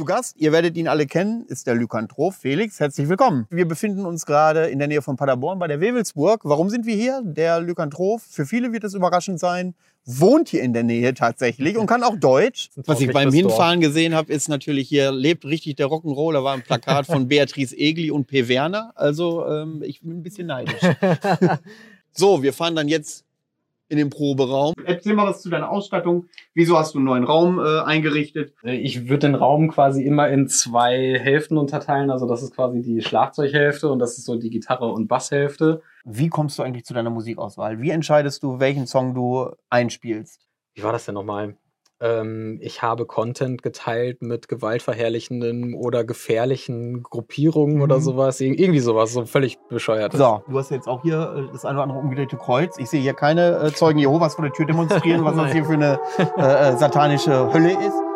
Zu Gast, ihr werdet ihn alle kennen, ist der Lykantroph Felix. Herzlich willkommen. Wir befinden uns gerade in der Nähe von Paderborn bei der Wewelsburg. Warum sind wir hier? Der Lykantroph, für viele wird es überraschend sein, wohnt hier in der Nähe tatsächlich und kann auch Deutsch. Was ich beim Hinfahren gesehen habe, ist natürlich hier lebt richtig der Rock'n'Roll. Da war ein Plakat von Beatrice Egli und P. Werner. Also ähm, ich bin ein bisschen neidisch. so, wir fahren dann jetzt in den Proberaum. Erzähl mal was zu deiner Ausstattung. Wieso hast du einen neuen Raum äh, eingerichtet? Ich würde den Raum quasi immer in zwei Hälften unterteilen. Also das ist quasi die Schlagzeughälfte und das ist so die Gitarre- und Basshälfte. Wie kommst du eigentlich zu deiner Musikauswahl? Wie entscheidest du, welchen Song du einspielst? Wie war das denn nochmal? Ähm, ich habe Content geteilt mit gewaltverherrlichenden oder gefährlichen Gruppierungen mhm. oder sowas. irgendwie sowas, so völlig bescheuert. So, du hast jetzt auch hier äh, das eine oder andere umgedrehte Kreuz. Ich sehe hier keine äh, Zeugen Jehovas vor der Tür demonstrieren, was das hier für eine äh, äh, satanische Hölle ist.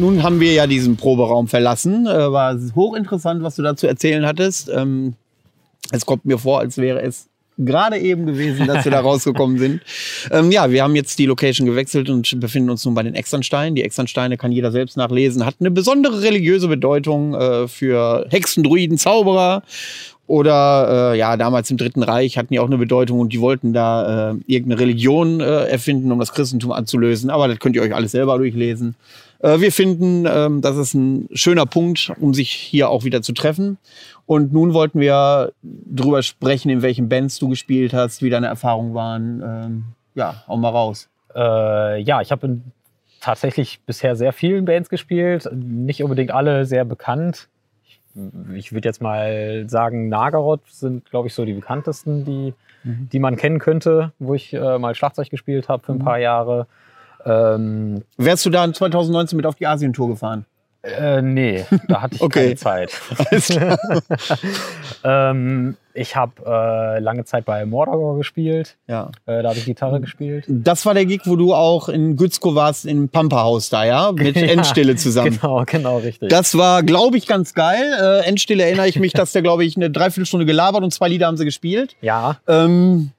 Nun haben wir ja diesen Proberaum verlassen. Äh, war hochinteressant, was du dazu erzählen hattest. Ähm, es kommt mir vor, als wäre es gerade eben gewesen, dass wir da rausgekommen sind. Ähm, ja, wir haben jetzt die Location gewechselt und befinden uns nun bei den Externsteinen. Die Externsteine kann jeder selbst nachlesen. Hat eine besondere religiöse Bedeutung äh, für Hexen, Druiden, Zauberer. Oder äh, ja, damals im Dritten Reich hatten die auch eine Bedeutung und die wollten da äh, irgendeine Religion äh, erfinden, um das Christentum anzulösen. Aber das könnt ihr euch alles selber durchlesen. Äh, wir finden, ähm, das ist ein schöner Punkt, um sich hier auch wieder zu treffen. Und nun wollten wir drüber sprechen, in welchen Bands du gespielt hast, wie deine Erfahrungen waren. Ähm, ja, hau mal raus. Äh, ja, ich habe tatsächlich bisher sehr vielen Bands gespielt, nicht unbedingt alle sehr bekannt. Ich, ich würde jetzt mal sagen, Nagaroth sind, glaube ich, so die bekanntesten, die, mhm. die man kennen könnte, wo ich äh, mal Schlagzeug gespielt habe für ein mhm. paar Jahre. Ähm, Wärst du da 2019 mit auf die Asientour gefahren? Äh, nee, da hatte ich okay. keine Zeit. ähm, ich habe äh, lange Zeit bei Mordor gespielt. Ja. Äh, da habe ich Gitarre gespielt. Das war der Gig, wo du auch in Gützko warst, im Pampa-Haus da, ja? Mit ja, Endstille zusammen. Genau, genau, richtig. Das war, glaube ich, ganz geil. Äh, Endstille erinnere ich mich, dass der, glaube ich, eine Dreiviertelstunde gelabert und zwei Lieder haben sie gespielt. Ja. Ähm,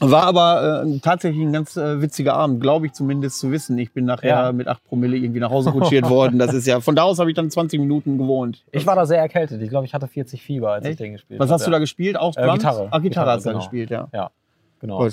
war aber äh, tatsächlich ein ganz äh, witziger Abend, glaube ich zumindest zu wissen. Ich bin nachher ja. mit acht Promille irgendwie nach Hause kutschiert worden. Das ist ja, von da aus habe ich dann 20 Minuten gewohnt. Ich war da sehr erkältet. Ich glaube, ich hatte 40 Fieber, als Echt? ich den gespielt habe. Was hast ja. du da gespielt? Auch äh, Gitarre. Ach, Gitarre, Gitarre hast du genau. gespielt, ja. Ja, genau.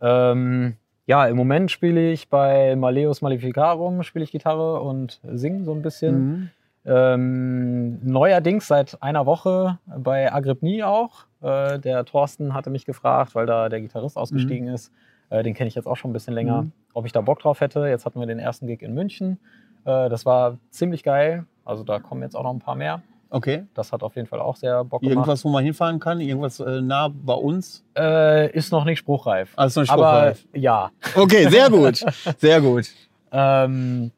Ähm, ja, im Moment spiele ich bei Maleus Maleficarum, spiele ich Gitarre und singe so ein bisschen. Mhm. Ähm, neuerdings seit einer Woche bei Agrippni auch. Äh, der Thorsten hatte mich gefragt, weil da der Gitarrist mhm. ausgestiegen mhm. ist. Äh, den kenne ich jetzt auch schon ein bisschen länger, mhm. ob ich da Bock drauf hätte. Jetzt hatten wir den ersten Gig in München. Äh, das war ziemlich geil. Also da kommen jetzt auch noch ein paar mehr. Okay. Das hat auf jeden Fall auch sehr Bock gemacht. Irgendwas, wo man hinfahren kann? Irgendwas äh, nah bei uns? Äh, ist noch nicht spruchreif. Also ist noch nicht spruchreif. Aber ja. Okay, sehr gut. Sehr gut. ähm,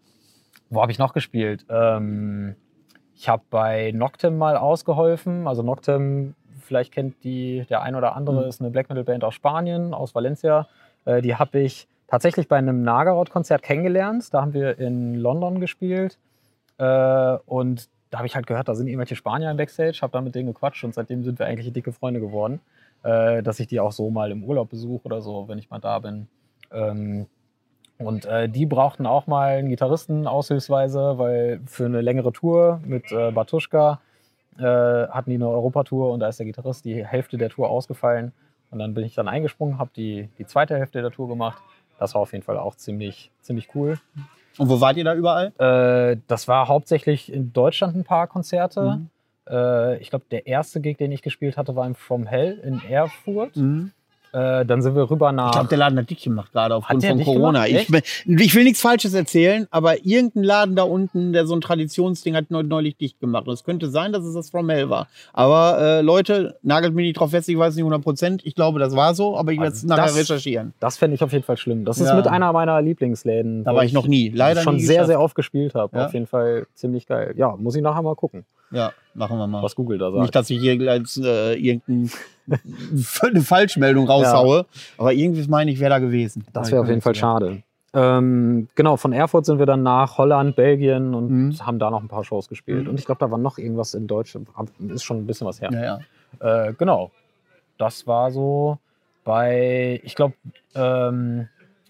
wo habe ich noch gespielt? Ähm, ich habe bei Noctem mal ausgeholfen. Also Noctem, vielleicht kennt die der ein oder andere, Mhm. ist eine Black Metal Band aus Spanien, aus Valencia. Äh, die habe ich tatsächlich bei einem Nagarot-Konzert kennengelernt. Da haben wir in London gespielt. Äh, und da habe ich halt gehört, da sind irgendwelche Spanier im Backstage, habe da mit denen gequatscht und seitdem sind wir eigentlich dicke Freunde geworden. Äh, dass ich die auch so mal im Urlaub besuche oder so, wenn ich mal da bin. Ähm, und äh, die brauchten auch mal einen Gitarristen aushilfsweise, weil für eine längere Tour mit äh, Batuschka äh, hatten die eine Europatour und da ist der Gitarrist die Hälfte der Tour ausgefallen. Und dann bin ich dann eingesprungen, habe die, die zweite Hälfte der Tour gemacht. Das war auf jeden Fall auch ziemlich, ziemlich cool. Und wo wart ihr da überall? Äh, das war hauptsächlich in Deutschland ein paar Konzerte. Mhm. Äh, ich glaube, der erste Gig, den ich gespielt hatte, war im From Hell in Erfurt. Mhm. Äh, dann sind wir rüber nach. Ich glaube, der Laden hat dick gemacht, gerade aufgrund von dicht Corona. Ich, ich will nichts Falsches erzählen, aber irgendein Laden da unten, der so ein Traditionsding hat, neu- neulich dicht gemacht. Und es könnte sein, dass es das From Hell war. Aber äh, Leute, nagelt mich nicht drauf fest, ich weiß nicht 100 Prozent. Ich glaube, das war so, aber ich werde es Also nachher das- recherchieren. Das fände ich auf jeden Fall schlimm. Das ist Ja. mit einer meiner Lieblingsläden. Da war ich noch nie. Leider schon nie sehr, geschafft. sehr oft gespielt habe. Ja? Auf jeden Fall ziemlich geil. Ja, muss ich nachher mal gucken, Ja, machen wir mal. was Google da sagt. Nicht, dass ich hier gleich äh, irgendein, eine Falschmeldung raushaue. Aber irgendwie meine ich, wäre da gewesen. Das wäre auf jeden Fall schade. Ähm, genau, von Erfurt sind wir dann nach Holland, Belgien und Mhm. haben da noch ein paar Shows gespielt. Mhm. Und ich glaube, da war noch irgendwas in Deutschland. Ist schon ein bisschen was her. Ja, ja. Äh, genau. Das war so bei, ich glaube, ähm,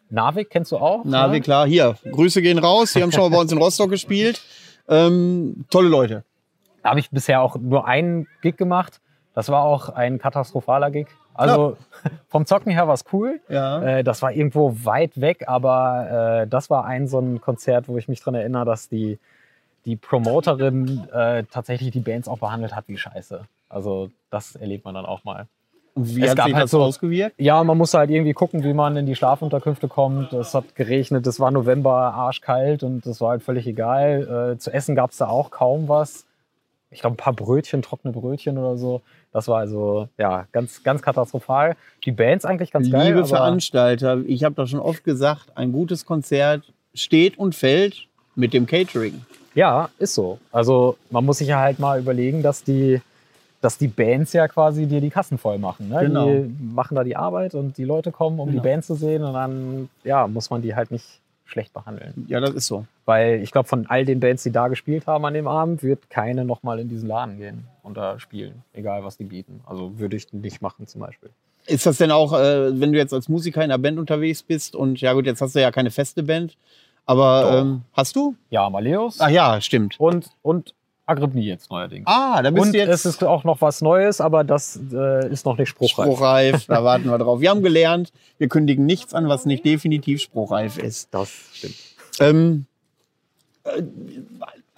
Navik kennst du auch? Na, ne? klar. Hier, Grüße gehen raus. Die haben schon mal bei uns in Rostock gespielt. Ähm, tolle Leute. Da habe ich bisher auch nur einen Gig gemacht. Das war auch ein katastrophaler Gig. Also vom Zocken her war es cool. Ja. Äh, das war irgendwo weit weg, aber äh, das war ein so ein Konzert, wo ich mich daran erinnere, dass die, die Promoterin äh, tatsächlich die Bands auch behandelt hat wie Scheiße. Also das erlebt man dann auch mal. Und wie es hat gab sich halt das so- ausgewirkt? Ja, man musste halt irgendwie gucken, wie man in die Schlafunterkünfte kommt. Es hat geregnet, es war November, arschkalt und das war halt völlig egal. Zu essen gab es da auch kaum was. Ich glaube, ein paar Brötchen, trockene Brötchen oder so. Das war also, ja, ganz, ganz katastrophal. Die Bands eigentlich ganz geil. Liebe Veranstalter, ich habe doch schon oft gesagt, ein gutes Konzert steht und fällt mit dem Catering. Ja, ist so. Also man muss sich ja halt mal überlegen, dass die, dass die Bands ja quasi dir die Kassen voll machen. Ne? Genau. Die machen da die Arbeit und die Leute kommen, um Genau. die Band zu sehen und dann ja, muss man die halt nicht schlecht behandeln. Ja, das ist so. Weil ich glaube, von all den Bands, die da gespielt haben an dem Abend, wird keine nochmal in diesen Laden gehen und da spielen. Egal, was die bieten. Also würde ich nicht machen zum Beispiel. Ist das denn auch, äh, wenn du jetzt als Musiker in einer Band unterwegs bist und ja gut, jetzt hast du ja keine feste Band, aber ähm, hast du? Ja, Maleus Ach ja, stimmt. und, und Agrippni jetzt neuerdings. Ah, da bist und du jetzt es ist auch noch was Neues, aber das äh, ist noch nicht spruchreif. spruchreif. Da warten wir drauf. Wir haben gelernt, wir kündigen nichts an, was nicht definitiv spruchreif ist. Das stimmt. Ähm, äh,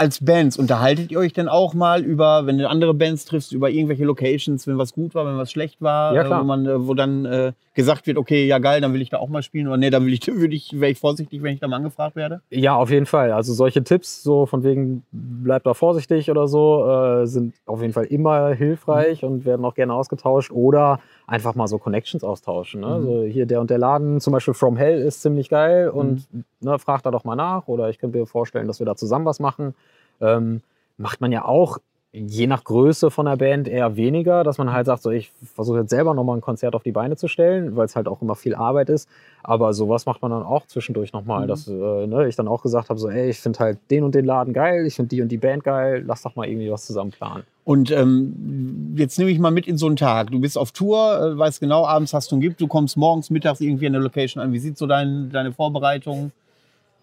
als Bands, unterhaltet ihr euch denn auch mal über, wenn du andere Bands triffst, über irgendwelche Locations, wenn was gut war, wenn was schlecht war, Ja, äh, wo, man, äh, wo dann äh, gesagt wird, okay, ja geil, dann will ich da auch mal spielen oder nee, dann will ich, würde ich, wäre ich vorsichtig, wenn ich da mal angefragt werde? Ja, auf jeden Fall. Also solche Tipps, so von wegen, bleib da vorsichtig oder so, äh, sind auf jeden Fall immer hilfreich und werden auch gerne ausgetauscht. Oder einfach mal so Connections austauschen. Ne? Mhm. Also hier der und der Laden, zum Beispiel From Hell, ist ziemlich geil und ne, frag da doch mal nach. Oder ich könnte mir vorstellen, dass wir da zusammen was machen. Ähm, macht man ja auch je nach Größe von der Band eher weniger, dass man halt sagt, so ich versuche jetzt selber nochmal ein Konzert auf die Beine zu stellen, weil es halt auch immer viel Arbeit ist. Aber sowas macht man dann auch zwischendurch nochmal, Mhm. dass äh, ne, ich dann auch gesagt habe, so ey, ich finde halt den und den Laden geil, ich finde die und die Band geil, lass doch mal irgendwie was zusammen planen. Und ähm, jetzt nehme ich mal mit in so einen Tag. Du bist auf Tour, äh, weißt genau, abends hast du einen Gig, du kommst morgens, mittags irgendwie an der Location an. Wie sieht so dein, deine Vorbereitung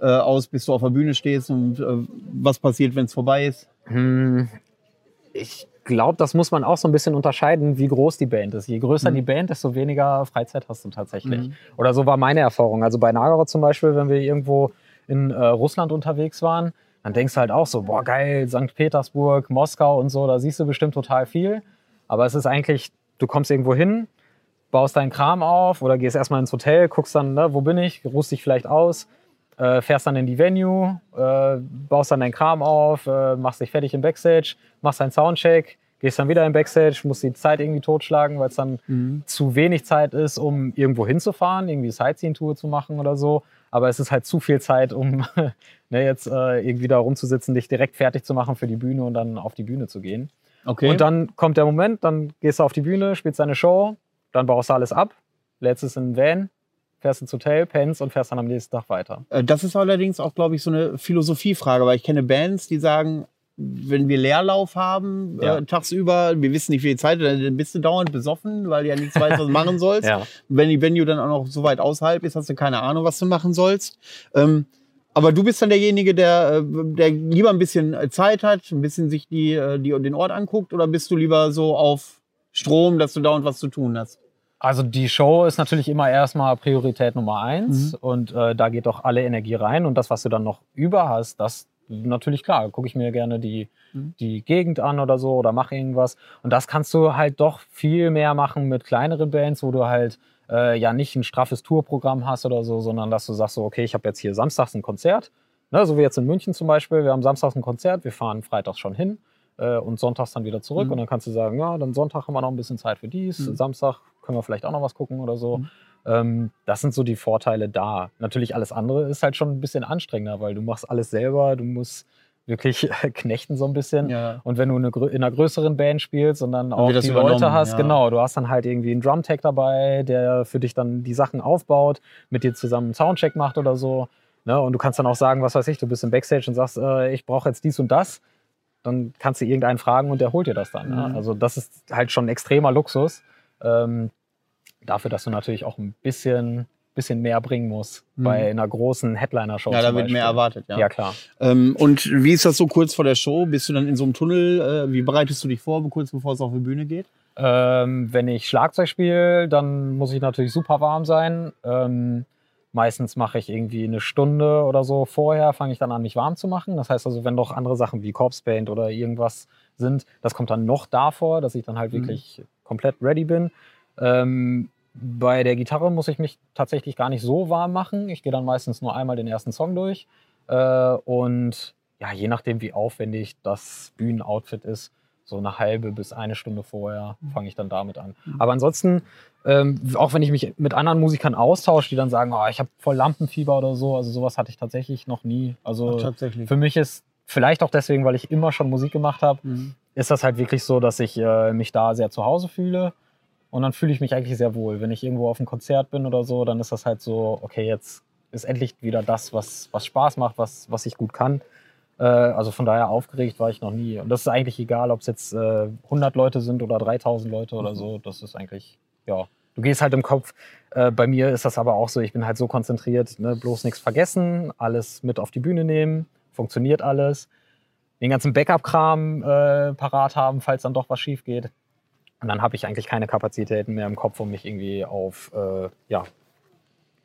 äh, aus, bis du auf der Bühne stehst und äh, was passiert, wenn es vorbei ist? Hm, ich glaube, das muss man auch so ein bisschen unterscheiden, wie groß die Band ist. Je größer Mhm. die Band, desto weniger Freizeit hast du tatsächlich. Mhm. Oder so war meine Erfahrung. Also bei Nagorod zum Beispiel, wenn wir irgendwo in äh, Russland unterwegs waren, dann denkst du halt auch so, boah geil, St. Petersburg, Moskau und so, da siehst du bestimmt total viel. Aber es ist eigentlich, du kommst irgendwo hin, baust deinen Kram auf oder gehst erstmal ins Hotel, guckst dann, ne, wo bin ich, ruhst dich vielleicht aus, äh, fährst dann in die Venue, äh, baust dann deinen Kram auf, äh, machst dich fertig im Backstage, machst deinen Soundcheck, gehst dann wieder im Backstage, musst die Zeit irgendwie totschlagen, weil es dann zu wenig Zeit ist, um irgendwo hinzufahren, irgendwie Sightseeing-Tour zu machen oder so. Aber es ist halt zu viel Zeit, um ne, jetzt äh, irgendwie da rumzusitzen, dich direkt fertig zu machen für die Bühne und dann auf die Bühne zu gehen. Okay. Und dann kommt der Moment, dann gehst du auf die Bühne, spielst deine Show, dann baust du alles ab, lädst es in den Van, fährst ins Hotel, pennst und fährst dann am nächsten Tag weiter. Äh, Das ist allerdings auch, glaube ich, so eine Philosophiefrage, weil ich kenne Bands, die sagen, wenn wir Leerlauf haben Ja. äh, tagsüber, wir wissen nicht, wie viel Zeit, dann bist du dauernd besoffen, weil du ja nichts weißt, was du machen sollst. Ja. Wenn die Venue dann auch noch so weit außerhalb ist, hast du keine Ahnung, was du machen sollst. Ähm, aber du bist dann derjenige, der, äh, der lieber ein bisschen äh, Zeit hat, ein bisschen sich die, äh, die, den Ort anguckt, oder bist du lieber so auf Strom, dass du dauernd was zu tun hast? Also die Show ist natürlich immer erstmal Priorität Nummer eins Mhm. und äh, da geht doch alle Energie rein und das, was du dann noch über hast, das natürlich klar, gucke ich mir gerne die, Mhm. die Gegend an oder so oder mache irgendwas und das kannst du halt doch viel mehr machen mit kleineren Bands, wo du halt äh, ja nicht ein straffes Tourprogramm hast oder so, sondern dass du sagst so, okay, ich habe jetzt hier samstags ein Konzert, ne, so wie jetzt in München zum Beispiel, wir haben samstags ein Konzert, wir fahren freitags schon hin äh, und sonntags dann wieder zurück Mhm. und dann kannst du sagen, ja, dann Sonntag haben wir noch ein bisschen Zeit für dies, Mhm. Samstag können wir vielleicht auch noch was gucken oder so. Ähm, das sind so die Vorteile da. Natürlich alles andere ist halt schon ein bisschen anstrengender, weil du machst alles selber, du musst wirklich knechten so ein bisschen. Ja. Und wenn du eine, in einer größeren Band spielst und dann auch die Leute hast, ja. genau, du hast dann halt irgendwie einen Drumtech dabei, der für dich dann die Sachen aufbaut, mit dir zusammen einen Soundcheck macht oder so. Ne? Und du kannst dann auch sagen, was weiß ich, du bist im Backstage und sagst, äh, ich brauche jetzt dies und das. Dann kannst du irgendeinen fragen und der holt dir das dann. Ne? Mhm. Also das ist halt schon ein extremer Luxus. Ähm, dafür, dass du natürlich auch ein bisschen, bisschen mehr bringen musst Mhm. bei einer großen Headliner-Show. Ja, da wird mehr erwartet, ja. Ja, klar. Ähm, und wie ist das so kurz vor der Show? Bist du dann in so einem Tunnel? Äh, wie bereitest du dich vor, kurz bevor es auf die Bühne geht? Ähm, wenn ich Schlagzeug spiele, dann muss ich natürlich super warm sein. Ähm, meistens mache ich irgendwie eine Stunde oder so vorher, fange ich dann an, mich warm zu machen. Das heißt also, wenn doch andere Sachen wie Corpse Paint oder irgendwas sind, das kommt dann noch davor, dass ich dann halt Mhm. wirklich komplett ready bin. Ähm, bei der Gitarre muss ich mich tatsächlich gar nicht so warm machen. Ich gehe dann meistens nur einmal den ersten Song durch. Äh, und ja, je nachdem, wie aufwendig das Bühnenoutfit ist, so eine halbe bis eine Stunde vorher fange ich dann damit an. Mhm. Aber ansonsten, ähm, auch wenn ich mich mit anderen Musikern austausche, die dann sagen, oh, ich habe voll Lampenfieber oder so, also sowas hatte ich tatsächlich noch nie. Also tatsächlich. für mich ist vielleicht auch deswegen, weil ich immer schon Musik gemacht habe, Mhm. ist das halt wirklich so, dass ich äh, mich da sehr zu Hause fühle. Und dann fühle ich mich eigentlich sehr wohl. Wenn ich irgendwo auf einem Konzert bin oder so, dann ist das halt so, okay, jetzt ist endlich wieder das, was, was Spaß macht, was, was ich gut kann. Äh, also von daher aufgeregt war ich noch nie. Und das ist eigentlich egal, ob es jetzt äh, 100 Leute sind oder 3000 Leute oder so. Das ist eigentlich, ja, du gehst halt im Kopf. Äh, bei mir ist das aber auch so, ich bin halt so konzentriert, ne, bloß nichts vergessen, alles mit auf die Bühne nehmen, funktioniert alles. Den ganzen Backup-Kram äh, parat haben, falls dann doch was schief geht. Und dann habe ich eigentlich keine Kapazitäten mehr im Kopf, um mich irgendwie auf äh, ja,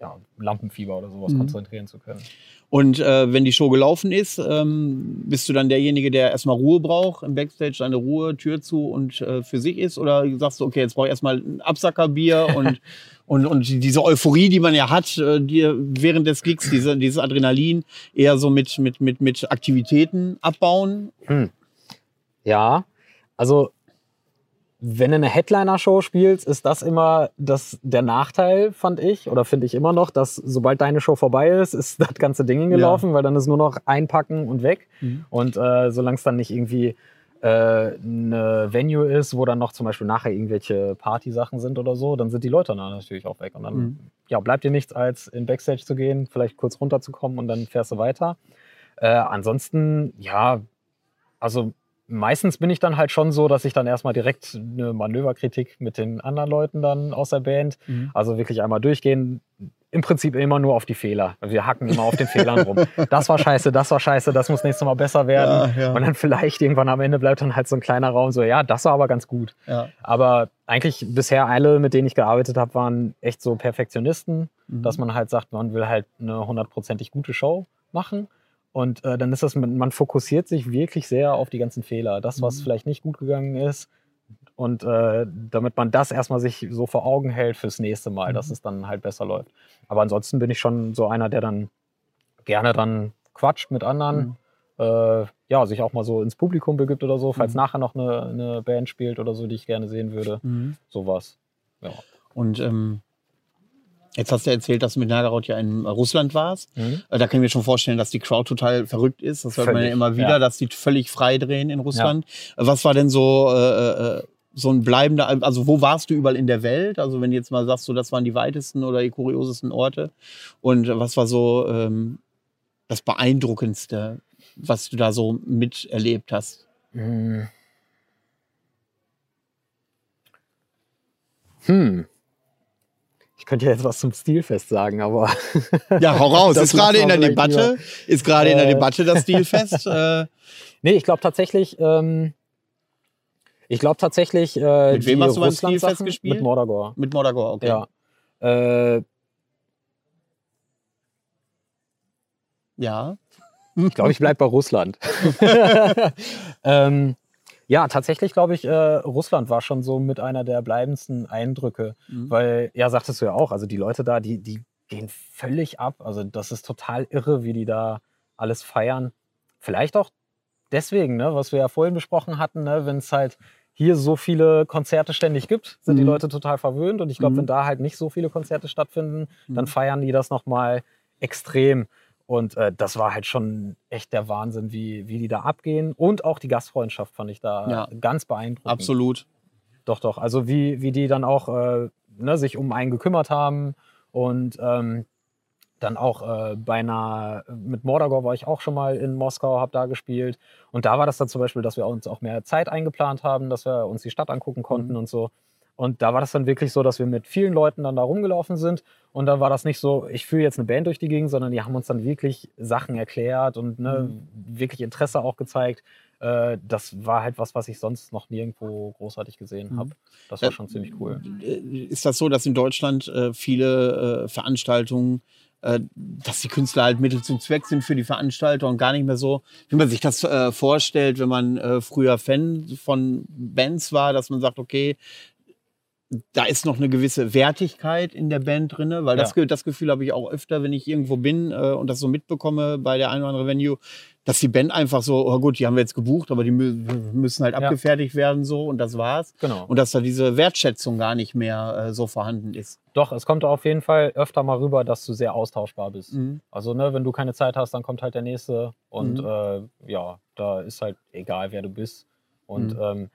ja, Lampenfieber oder sowas Mhm. konzentrieren zu können. Und äh, wenn die Show gelaufen ist, ähm, bist du dann derjenige, der erstmal Ruhe braucht, im Backstage seine Ruhe, Tür zu und äh, für sich ist? Oder sagst du, okay, jetzt brauche ich erstmal ein Absackerbier und, und, und diese Euphorie, die man ja hat, äh, die während des Gigs, diese, dieses Adrenalin, eher so mit, mit, mit, mit Aktivitäten abbauen? Ja, also wenn du eine Headliner-Show spielst, ist das immer das, der Nachteil, fand ich, oder finde ich immer noch, dass sobald deine Show vorbei ist, ist das ganze Ding gelaufen, weil dann ist nur noch einpacken und weg. Mhm. Und äh, solange es dann nicht irgendwie äh, eine Venue ist, wo dann noch zum Beispiel nachher irgendwelche Partysachen sind oder so, dann sind die Leute dann natürlich auch weg. Und dann Mhm. ja, bleibt dir nichts, als in Backstage zu gehen, vielleicht kurz runterzukommen und dann fährst du weiter. Äh, ansonsten, ja, also meistens bin ich dann halt schon so, dass ich dann erstmal direkt eine Manöverkritik mit den anderen Leuten dann aus der Band, Mhm. also wirklich einmal durchgehen. Im Prinzip immer nur auf die Fehler. Wir hacken immer auf den Fehlern rum. Das war scheiße, das war scheiße, das muss nächstes Mal besser werden. Ja, ja. Und dann vielleicht irgendwann am Ende bleibt dann halt so ein kleiner Raum so, ja, das war aber ganz gut. Ja. Aber eigentlich bisher alle, mit denen ich gearbeitet habe, waren echt so Perfektionisten, Mhm. dass man halt sagt, man will halt eine hundertprozentig gute Show machen. Und äh, dann ist das, man fokussiert sich wirklich sehr auf die ganzen Fehler. Das, was Mhm. vielleicht nicht gut gegangen ist. Und äh, damit man das erstmal sich so vor Augen hält fürs nächste Mal, dass Mhm. es dann halt besser läuft. Aber ansonsten bin ich schon so einer, der dann gerne dann quatscht mit anderen. Mhm. Äh, ja, sich auch mal so ins Publikum begibt oder so, falls Mhm. nachher noch eine, eine Band spielt oder so, die ich gerne sehen würde. Mhm. Sowas. Ja. Und ähm, Jetzt hast du erzählt, dass du mit Nagarot ja in Russland warst. Mhm. Äh, Da kann ich mir schon vorstellen, dass die Crowd total verrückt ist. Das hört man ja Völlig, immer wieder, ja. dass die völlig frei drehen in Russland. Äh, Was war denn so, äh, äh, so ein bleibender, also wo warst du überall in der Welt? Also wenn du jetzt mal sagst, so das waren die weitesten oder die kuriosesten Orte. Und was war so ähm, das Beeindruckendste, was du da so miterlebt hast? Hm. Ich könnte ja jetzt was zum Stilfest sagen, aber Ja, hau raus. Ist gerade in der Debatte, ist gerade in der. Debatte das Stilfest. äh, nee, ich glaube tatsächlich, ähm, ich glaube tatsächlich, äh, Mit wem hast du beim Stilfest gespielt? Mit Mordagor. mit Mordagor, okay. Ja. Äh, ja. ich glaube, ich bleibe bei Russland. ähm, ja, tatsächlich glaube ich, äh, Russland war schon so mit einer der bleibendsten Eindrücke. Mhm. Weil, ja, sagtest du ja auch, also die Leute da, die, die gehen völlig ab. Also das ist total irre, wie die da alles feiern. Vielleicht auch deswegen, ne, was wir ja vorhin besprochen hatten, ne, wenn es halt hier so viele Konzerte ständig gibt, sind die Mhm. Leute total verwöhnt. Und ich glaube, Mhm. wenn da halt nicht so viele Konzerte stattfinden, dann Mhm. feiern die das nochmal extrem. Und äh, das war halt schon echt der Wahnsinn, wie, wie die da abgehen. Und auch die Gastfreundschaft fand ich da Ja. ganz beeindruckend. Absolut. Doch, doch. Also wie, wie die dann auch äh, ne, sich um einen gekümmert haben und ähm, dann auch äh, bei einer, mit Mordagor war ich auch schon mal in Moskau, habe da gespielt. Und da war das dann zum Beispiel, dass wir uns auch mehr Zeit eingeplant haben, dass wir uns die Stadt angucken konnten Mhm. und so. Und da war das dann wirklich so, dass wir mit vielen Leuten dann da rumgelaufen sind. Und dann war das nicht so, ich führe jetzt eine Band durch die Gegend, sondern die haben uns dann wirklich Sachen erklärt und ne, wirklich Interesse auch gezeigt. Äh, das war halt was, was ich sonst noch nirgendwo großartig gesehen Mhm. habe. Das war Ja. schon ziemlich cool. Äh, Ist das so, dass in Deutschland äh, viele äh, Veranstaltungen, äh, dass die Künstler halt Mittel zum Zweck sind für die Veranstalter und gar nicht mehr so, wie man sich das äh, vorstellt, wenn man äh, früher Fan von Bands war, dass man sagt, okay, da ist noch eine gewisse Wertigkeit in der Band drin, weil das, Ja. Das Gefühl habe ich auch öfter, wenn ich irgendwo bin äh, und das so mitbekomme bei der einen oder anderen Venue, dass die Band einfach so, oh gut, die haben wir jetzt gebucht, aber die mü müssen halt Ja. abgefertigt werden so und das war's. Genau. Und dass da diese Wertschätzung gar nicht mehr äh, so vorhanden ist. Doch, es kommt auf jeden Fall öfter mal rüber, dass du sehr austauschbar bist. Mhm. Also, ne, wenn du keine Zeit hast, dann kommt halt der nächste. Und Mhm. äh, ja, da ist halt egal, wer du bist. Und Mhm. ähm,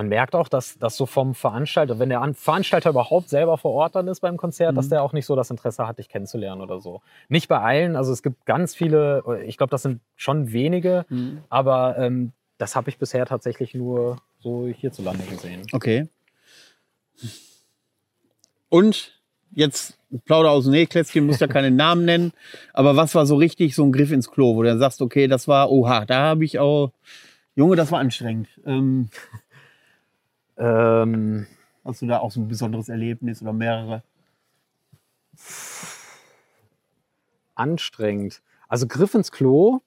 man merkt auch, dass das so vom Veranstalter, wenn der An Veranstalter überhaupt selber vor Ort dann ist beim Konzert, dass Mhm. der auch nicht so das Interesse hat, dich kennenzulernen oder so. Nicht bei allen, also es gibt ganz viele, ich glaube, das sind schon wenige, Mhm. aber ähm, das habe ich bisher tatsächlich nur so hierzulande gesehen. Okay. Und jetzt Plauder aus dem Nähkästchen, muss ja keinen Namen nennen, aber was war so richtig so ein Griff ins Klo, wo du dann sagst, okay, das war, oha, da habe ich auch, Junge, das war anstrengend. Ähm, Ähm, hast du da auch so ein besonderes Erlebnis oder mehrere? anstrengend. Also Griff ins Klo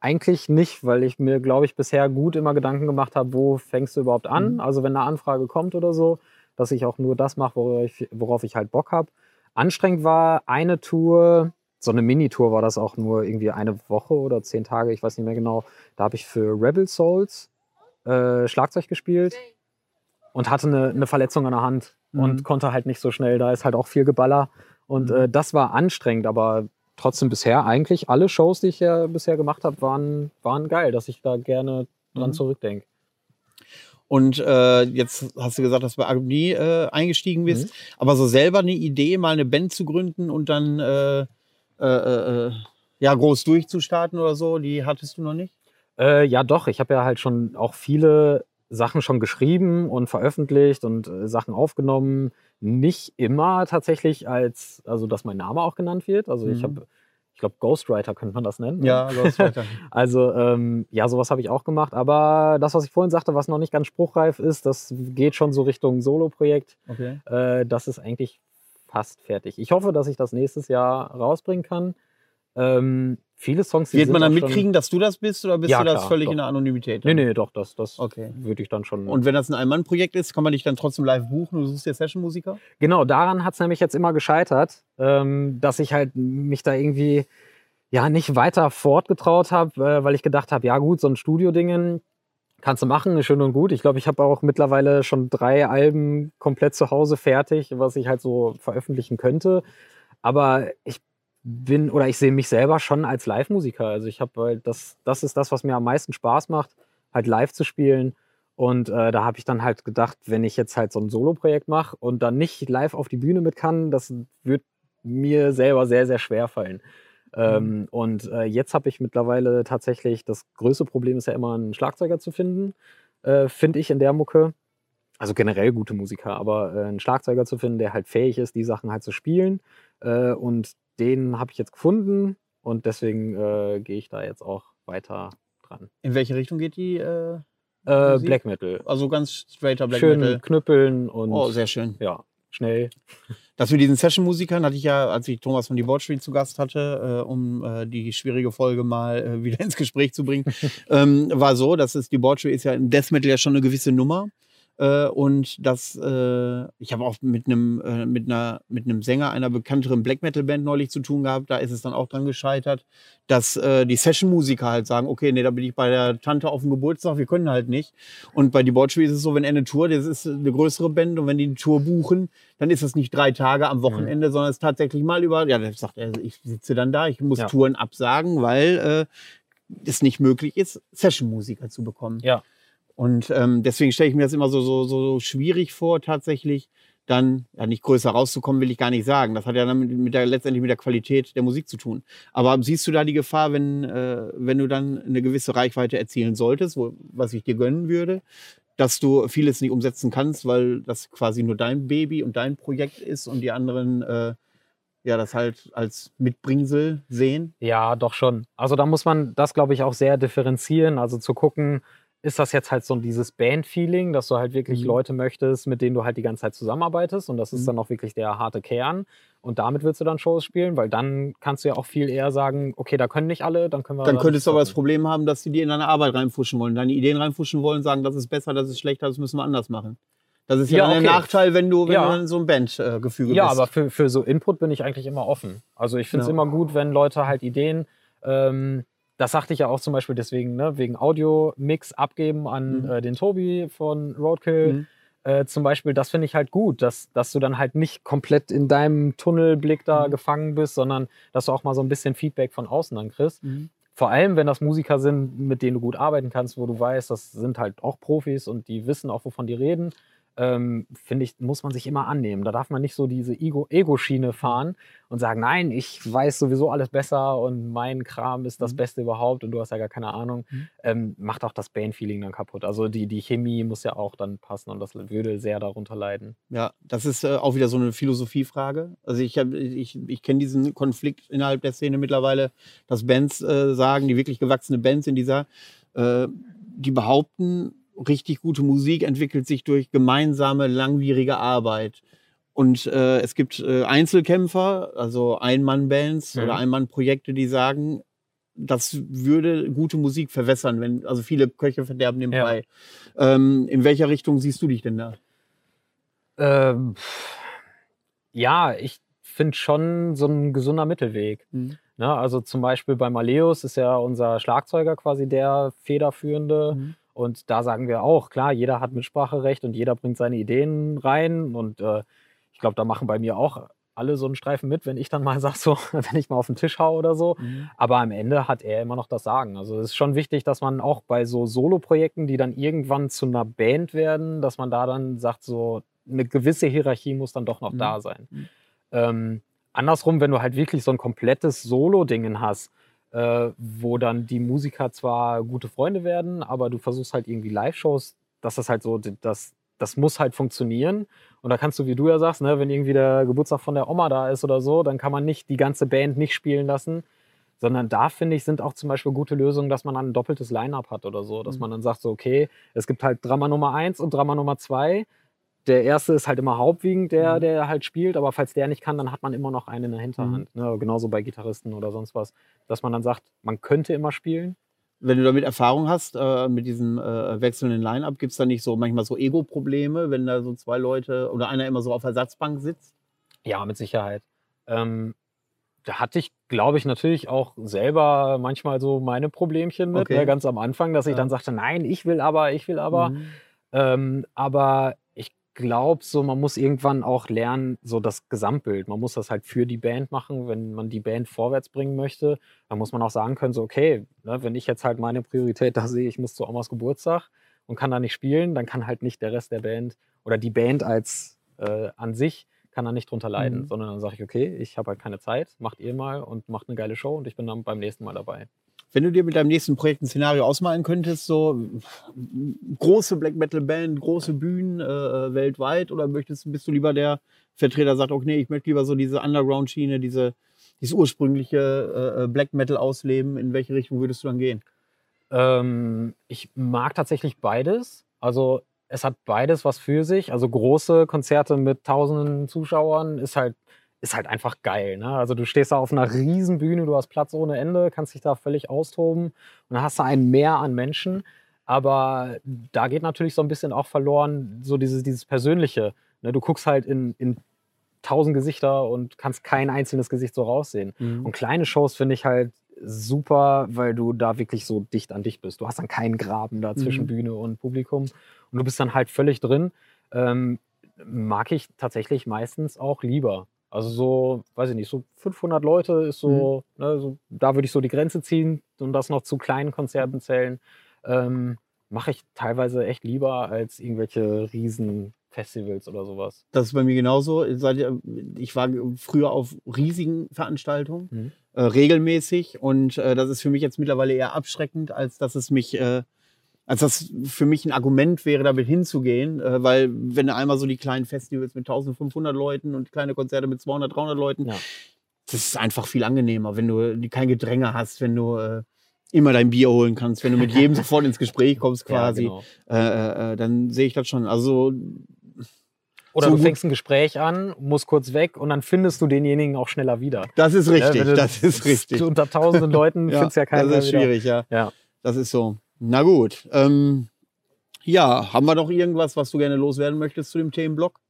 eigentlich nicht, weil ich mir, glaube ich, bisher gut immer Gedanken gemacht habe, wo fängst du überhaupt an? Mhm. Also wenn eine Anfrage kommt oder so, dass ich auch nur das mache, worauf ich, worauf ich halt Bock habe. Anstrengend war eine Tour, so eine Mini-Tour war das auch nur irgendwie eine Woche oder zehn Tage, ich weiß nicht mehr genau. Da habe ich für Rebel Souls äh, Schlagzeug gespielt und hatte eine, eine Verletzung an der Hand Mhm. und konnte halt nicht so schnell. Da ist halt auch viel Geballer. Und Mhm. äh, das war anstrengend, aber trotzdem bisher eigentlich alle Shows, die ich ja bisher gemacht habe, waren, waren geil, dass ich da gerne dran Mhm. zurückdenke. Und äh, jetzt hast du gesagt, dass du bei Agony äh, eingestiegen bist, Mhm. aber so selber eine Idee, mal eine Band zu gründen und dann äh, äh, äh, ja groß durchzustarten oder so, die hattest du noch nicht? Äh, ja, doch. Ich habe ja halt schon auch viele Sachen schon geschrieben und veröffentlicht und äh, Sachen aufgenommen. Nicht immer tatsächlich als, also dass mein Name auch genannt wird. Also ich Mhm. habe, ich glaube, Ghostwriter könnte man das nennen. Ja, los weiter. Also ähm, ja, sowas habe ich auch gemacht. Aber das, was ich vorhin sagte, was noch nicht ganz spruchreif ist, das geht schon so Richtung Solo-Projekt. Okay. Äh, das ist eigentlich fast fertig. Ich hoffe, dass ich das nächstes Jahr rausbringen kann. Ähm, viele Songs, Wird man dann mitkriegen, dass du das bist oder bist Ja, du das klar, völlig doch. in der Anonymität? Nee, nee, doch, das, das Okay. würde ich dann schon. Und wenn das ein Ein-Mann-Projekt ist, kann man dich dann trotzdem live buchen und du suchst dir Session-Musiker? Genau, daran hat es nämlich jetzt immer gescheitert, ähm, dass ich halt mich da irgendwie ja nicht weiter fortgetraut habe, äh, weil ich gedacht habe, ja gut, so ein Studio-Dingen kannst du machen, ist schön und gut. Ich glaube, ich habe auch mittlerweile schon drei Alben komplett zu Hause fertig, was ich halt so veröffentlichen könnte. Aber ich bin oder ich sehe mich selber schon als Live-Musiker. Also ich habe halt das, das ist das, was mir am meisten Spaß macht, halt live zu spielen. Und äh, da habe ich dann halt gedacht, wenn ich jetzt halt so ein Solo-Projekt mache und dann nicht live auf die Bühne mit kann, das wird mir selber sehr, sehr schwer fallen. Ähm, mhm. und äh, jetzt habe ich mittlerweile tatsächlich, das größte Problem ist ja immer, einen Schlagzeuger zu finden, äh, finde ich in der Mucke. Also generell gute Musiker, aber äh, einen Schlagzeuger zu finden, der halt fähig ist, die Sachen halt zu spielen. Äh, und den habe ich jetzt gefunden und deswegen äh, gehe ich da jetzt auch weiter dran. In welche Richtung geht die? Äh, Black Metal. Also ganz straighter Black schön Metal. knüppeln und. Oh, sehr schön. Ja, schnell. Das mit diesen Session-Musikern hatte ich ja, als ich Thomas von Debauchery zu Gast hatte, äh, um äh, die schwierige Folge mal äh, wieder ins Gespräch zu bringen, ähm, war so, dass es Debauchery ist ja im Death Metal ja schon eine gewisse Nummer. Äh, und das, äh, ich habe auch mit einem äh, mit einer mit einem Sänger einer bekannteren Black Metal Band neulich zu tun gehabt. Da ist es dann auch dran gescheitert, dass äh, die Session Musiker halt sagen, okay, nee, da bin ich bei der Tante auf dem Geburtstag, wir können halt nicht. Und bei Debauchery ist es so, wenn er eine Tour, das ist eine größere Band und wenn die eine Tour buchen, dann ist es nicht drei Tage am Wochenende, mhm. sondern es ist tatsächlich mal über, ja, der sagt er, ich sitze dann da, ich muss ja. Touren absagen, weil äh, es nicht möglich ist, Session-Musiker zu bekommen. Ja. Und ähm, deswegen stelle ich mir das immer so, so, so schwierig vor, tatsächlich dann ja nicht größer rauszukommen, will ich gar nicht sagen. Das hat ja dann mit, der, letztendlich mit der Qualität der Musik zu tun. Aber siehst du da die Gefahr, wenn, äh, wenn du dann eine gewisse Reichweite erzielen solltest, wo, was ich dir gönnen würde, dass du vieles nicht umsetzen kannst, weil das quasi nur dein Baby und dein Projekt ist und die anderen äh, ja das halt als Mitbringsel sehen? Ja, doch schon. Also da muss man das, glaube ich, auch sehr differenzieren. Also zu gucken, ist das jetzt halt so dieses Band-Feeling, dass du halt wirklich mhm. Leute möchtest, mit denen du halt die ganze Zeit zusammenarbeitest und das ist mhm. dann auch wirklich der harte Kern und damit willst du dann Shows spielen, weil dann kannst du ja auch viel eher sagen, okay, da können nicht alle, dann können wir... Dann könntest du aber das Problem haben, dass die dir in deine Arbeit reinfuschen wollen, deine Ideen reinfuschen wollen, sagen, das ist besser, das ist schlechter, das müssen wir anders machen. Das ist ja, ja okay. ein Nachteil, wenn du, wenn ja. du in so einem Bandgefüge ja, bist. Ja, aber für, für so Input bin ich eigentlich immer offen. Also ich finde es ja. immer gut, wenn Leute halt Ideen ähm, das sagte ich ja auch zum Beispiel deswegen, ne, wegen Audio-Mix abgeben an mhm. äh, den Tobi von Roadkill. Mhm. Äh, zum Beispiel, das finde ich halt gut, dass, dass du dann halt nicht komplett in deinem Tunnelblick da mhm. gefangen bist, sondern dass du auch mal so ein bisschen Feedback von außen dann kriegst. Mhm. Vor allem, wenn das Musiker sind, mit denen du gut arbeiten kannst, wo du weißt, das sind halt auch Profis und die wissen auch, wovon die reden ähm, finde ich, muss man sich immer annehmen. Da darf man nicht so diese Ego-Schiene fahren und sagen, nein, ich weiß sowieso alles besser und mein Kram ist das mhm. Beste überhaupt und du hast ja gar keine Ahnung. Mhm. Ähm, macht auch das Band-Feeling dann kaputt. Also die, die Chemie muss ja auch dann passen und das würde sehr darunter leiden. Ja, das ist äh, auch wieder so eine Philosophiefrage. Also ich, ich, ich kenne diesen Konflikt innerhalb der Szene mittlerweile, dass Bands äh, sagen, die wirklich gewachsene Bands in dieser, äh, die behaupten, richtig gute Musik entwickelt sich durch gemeinsame, langwierige Arbeit. Und äh, es gibt äh, Einzelkämpfer, also Ein-Mann-Bands mhm. oder Ein-Mann-Projekte, die sagen, das würde gute Musik verwässern, wenn, also viele Köche verderben den Brei. Ja. Ähm, in welcher Richtung siehst du dich denn da? Ähm, ja, ich finde schon so ein gesunder Mittelweg. Mhm. Ne, also zum Beispiel bei Maleus ist ja unser Schlagzeuger quasi der federführende. Mhm. Und da sagen wir auch, klar, jeder hat Mitspracherecht und jeder bringt seine Ideen rein. Und äh, ich glaube, da machen bei mir auch alle so einen Streifen mit, wenn ich dann mal sage, so, wenn ich mal auf den Tisch haue oder so. Mhm. Aber am Ende hat er immer noch das Sagen. Also es ist schon wichtig, dass man auch bei so Solo-Projekten, die dann irgendwann zu einer Band werden, dass man da dann sagt, so eine gewisse Hierarchie muss dann doch noch mhm. da sein. Mhm. Ähm, andersrum, wenn du halt wirklich so ein komplettes Solo-Dingen hast, äh, wo dann die Musiker zwar gute Freunde werden, aber du versuchst halt irgendwie Live-Shows, dass das halt so, das, das muss halt funktionieren. Und da kannst du, wie du ja sagst, ne, wenn irgendwie der Geburtstag von der Oma da ist oder so, dann kann man nicht die ganze Band nicht spielen lassen, sondern da finde ich, sind auch zum Beispiel gute Lösungen, dass man dann ein doppeltes Line-Up hat oder so, dass mhm. man dann sagt so, okay, es gibt halt Drama Nummer 1 und Drama Nummer 2 der erste ist halt immer hauptwiegend, der, mhm. der halt spielt, aber falls der nicht kann, dann hat man immer noch einen in der Hinterhand. Mhm. Ne? Genauso bei Gitarristen oder sonst was. Dass man dann sagt, man könnte immer spielen. Wenn du damit Erfahrung hast, äh, mit diesem äh, wechselnden Line-Up, gibt es da nicht so manchmal so Ego-Probleme, wenn da so zwei Leute oder einer immer so auf Ersatzbank sitzt? Ja, mit Sicherheit. Ähm, da hatte ich, glaube ich, natürlich auch selber manchmal so meine Problemchen mit, okay. ne, ganz am Anfang, dass ich ja. dann sagte, nein, ich will aber, ich will aber. Mhm. Ähm, aber glaube, so man muss irgendwann auch lernen, so das Gesamtbild. Man muss das halt für die Band machen, wenn man die Band vorwärts bringen möchte. Dann muss man auch sagen können, so okay, ne, wenn ich jetzt halt meine Priorität da sehe, ich muss zu Omas Geburtstag und kann da nicht spielen, dann kann halt nicht der Rest der Band oder die Band als äh, an sich kann da nicht drunter leiden, Mhm. sondern dann sage ich, okay, ich habe halt keine Zeit, macht ihr mal und macht eine geile Show und ich bin dann beim nächsten Mal dabei. Wenn du dir mit deinem nächsten Projekt ein Szenario ausmalen könntest, so große Black Metal Band, große Bühnen äh, weltweit, oder möchtest, bist du lieber der Vertreter, sagt, okay, nee, ich möchte lieber so diese Underground-Schiene, diese, dieses ursprüngliche äh, Black Metal ausleben, in welche Richtung würdest du dann gehen? Ähm, ich mag tatsächlich beides. Also es hat beides was für sich. Also große Konzerte mit tausenden Zuschauern ist halt, ist halt einfach geil. Ne? Also du stehst da auf einer riesen Bühne, du hast Platz ohne Ende, kannst dich da völlig austoben und dann hast du ein Meer an Menschen. Aber da geht natürlich so ein bisschen auch verloren, so dieses, dieses Persönliche. Ne? Du guckst halt in, in tausend Gesichter und kannst kein einzelnes Gesicht so raussehen. Und kleine Shows finde ich halt super, weil du da wirklich so dicht an dich bist. Du hast dann keinen Graben da zwischen Mhm. Bühne und Publikum und du bist dann halt völlig drin. Ähm, mag ich tatsächlich meistens auch lieber. Also so, weiß ich nicht, so 500 Leute ist so, ne, so da würde ich so die Grenze ziehen und das noch zu kleinen Konzerten zählen. Ähm, Mache ich teilweise echt lieber als irgendwelche riesen Festivals oder sowas. Das ist bei mir genauso. Ich war früher auf riesigen Veranstaltungen, Mhm. äh, regelmäßig. Und äh, das ist für mich jetzt mittlerweile eher abschreckend, als dass es mich, äh, als das für mich ein Argument wäre, damit hinzugehen. Äh, weil wenn du einmal so die kleinen Festivals mit 1500 Leuten und kleine Konzerte mit 200, 300 Leuten, Ja. das ist einfach viel angenehmer, wenn du kein Gedränge hast, wenn du äh, immer dein Bier holen kannst, wenn du mit jedem sofort ins Gespräch kommst quasi. Ja, genau. äh, äh, dann sehe ich das schon. Also Oder So du fängst ein Gespräch an, musst kurz weg und dann findest du denjenigen auch schneller wieder. das ist richtig, Ja, wenn du- das ist richtig. Unter tausenden Leuten findest du ja keinen das ist mehr wieder. schwierig, ja. Ja. Das ist so. Na gut. Ähm, ja, haben wir noch irgendwas, was du gerne loswerden möchtest zu dem Themenblock?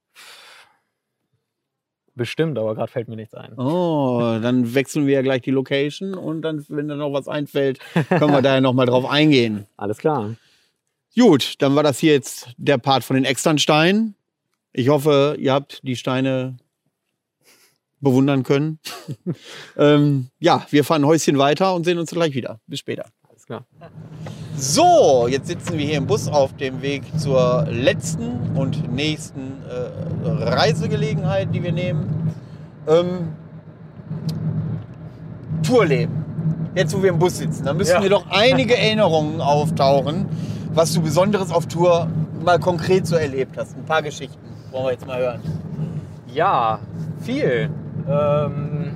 Bestimmt, aber gerade fällt mir nichts ein. Oh, dann wechseln wir ja gleich die Location und dann, wenn da noch was einfällt, können wir da ja noch mal drauf eingehen. Alles klar. Gut, dann war das hier jetzt der Part von den externen Steinen. Ich hoffe, ihr habt die Steine bewundern können. ähm, ja, wir fahren ein Häuschen weiter und sehen uns gleich wieder. Bis später. Klar. So, jetzt sitzen wir hier im Bus auf dem Weg zur letzten und nächsten äh, Reisegelegenheit, die wir nehmen. Ähm, Tourleben. Jetzt, wo wir im Bus sitzen, da müssen Ja. mir doch einige Erinnerungen auftauchen, was du Besonderes auf Tour mal konkret so erlebt hast. Ein paar Geschichten wollen wir jetzt mal hören. Ja, viel. Ähm,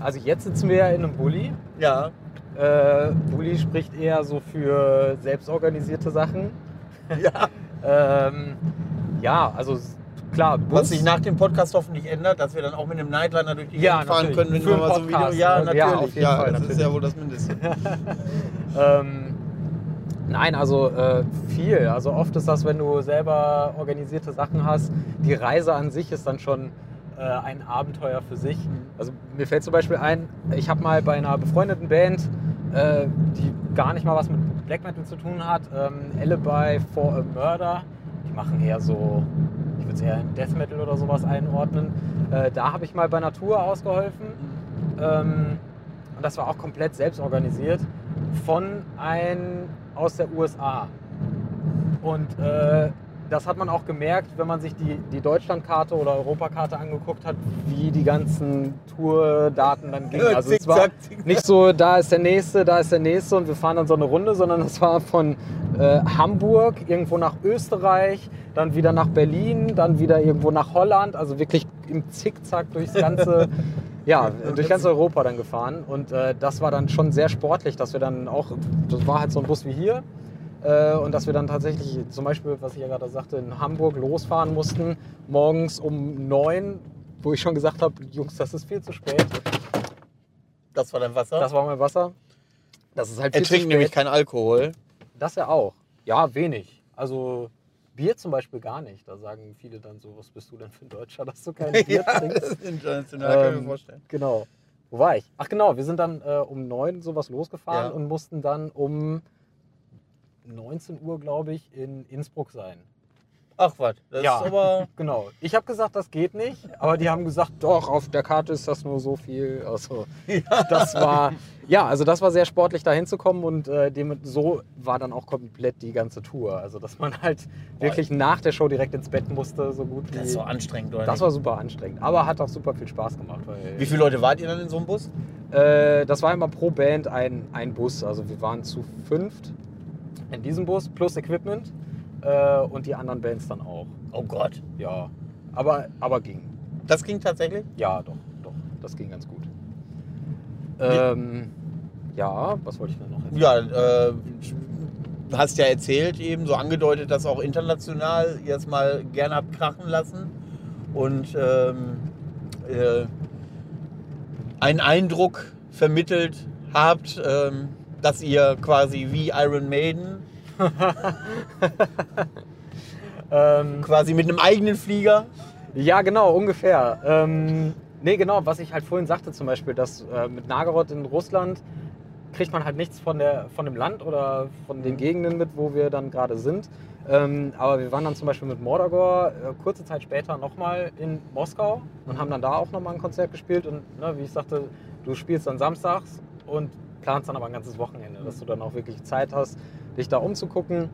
also jetzt sitzen wir ja in einem Bulli. Ja. Äh, Bulli spricht eher so für selbstorganisierte Sachen. ja. Ähm, ja, also klar, Bus. Was sich nach dem Podcast hoffentlich ändert, dass wir dann auch mit einem Nightliner durch die Ja, Gegend fahren können, wenn Für wir mal so Video. Podcast, Ja, natürlich. Ja, auf jeden ja, Fall, das ist natürlich. ja wohl das Mindeste. Ähm, nein, also äh, viel. Also oft ist das, wenn du selber organisierte Sachen hast, die Reise an sich ist dann schon äh, ein Abenteuer für sich. Also mir fällt zum Beispiel ein, ich habe mal bei einer befreundeten Band, äh, die gar nicht mal was mit Black Metal zu tun hat, ähm, Alibi for a Murder. Die machen eher so, ich würde es eher in Death Metal oder sowas einordnen. Äh, da habe ich mal bei Tour ausgeholfen. Ähm, und das war auch komplett selbst organisiert von einem aus der USA. Und äh, das hat man auch gemerkt, wenn man sich die, die Deutschlandkarte oder Europakarte angeguckt hat, wie die ganzen Tourdaten dann gingen. Also es war nicht so, da ist der nächste, da ist der nächste und wir fahren dann so eine Runde, sondern es war von äh, Hamburg irgendwo nach Österreich, dann wieder nach Berlin, dann wieder irgendwo nach Holland, also wirklich im Zickzack durchs ganze, ja, durch ganz Europa dann gefahren. Und äh, das war dann schon sehr sportlich, dass wir dann auch, das war halt so ein Bus wie hier. Äh, und dass wir dann tatsächlich, zum Beispiel, was ich ja gerade sagte, in Hamburg losfahren mussten, morgens um neun, wo ich schon gesagt habe, Jungs, das ist viel zu spät. Das war dein Wasser. Das war mein Wasser. Das ist halt er trinkt spät. nämlich keinen Alkohol. Das ja auch. Ja, wenig. Also Bier zum Beispiel gar nicht. Da sagen viele dann so, was bist du denn für ein Deutscher, dass du kein Bier trinkst? ist international, kann ich Ähm, mir vorstellen. Genau. Wo war ich? Ach genau, wir sind dann äh, um neun sowas losgefahren Ja. und mussten dann um 19 Uhr, glaube ich, in Innsbruck sein. Ach was, das Ja. ist aber. Genau. Ich habe gesagt, das geht nicht, aber die haben gesagt, doch, auf der Karte ist das nur so viel. Also, das war, ja, also das war sehr sportlich, da hinzukommen und äh, dem, so war dann auch komplett die ganze Tour. Also, dass man halt wirklich nach der Show direkt ins Bett musste, so gut wie. Das so anstrengend, oder? das nicht? war super anstrengend, aber hat auch super viel Spaß gemacht. Wie viele Leute wart ihr dann in so einem Bus? Äh, das war immer pro Band ein, ein Bus. Also wir waren zu fünft in diesem Bus plus Equipment äh, und die anderen Bands dann auch. Oh Gott. Ja, aber, aber ging. Das ging tatsächlich? Ja, doch, doch, das ging ganz gut. Ähm, ja, was wollte ich denn noch erzählen? Ja, äh, du hast ja erzählt, eben so angedeutet, dass auch international es mal gerne habt krachen lassen und ähm, äh, einen Eindruck vermittelt habt, ähm, dass ihr quasi wie Iron Maiden Ähm, quasi mit einem eigenen Flieger ja, genau, ungefähr. Ähm, nee, genau, was ich halt vorhin sagte zum Beispiel, dass äh, mit Nagarot in Russland kriegt man halt nichts von, der, von dem Land oder von den Gegenden mit, wo wir dann gerade sind. Ähm, aber wir waren dann zum Beispiel mit Mordagor äh, kurze Zeit später nochmal in Moskau und haben dann da auch nochmal ein Konzert gespielt. Und ne, wie ich sagte, du spielst dann samstags und planst dann aber ein ganzes Wochenende, dass du dann auch wirklich Zeit hast, dich da umzugucken.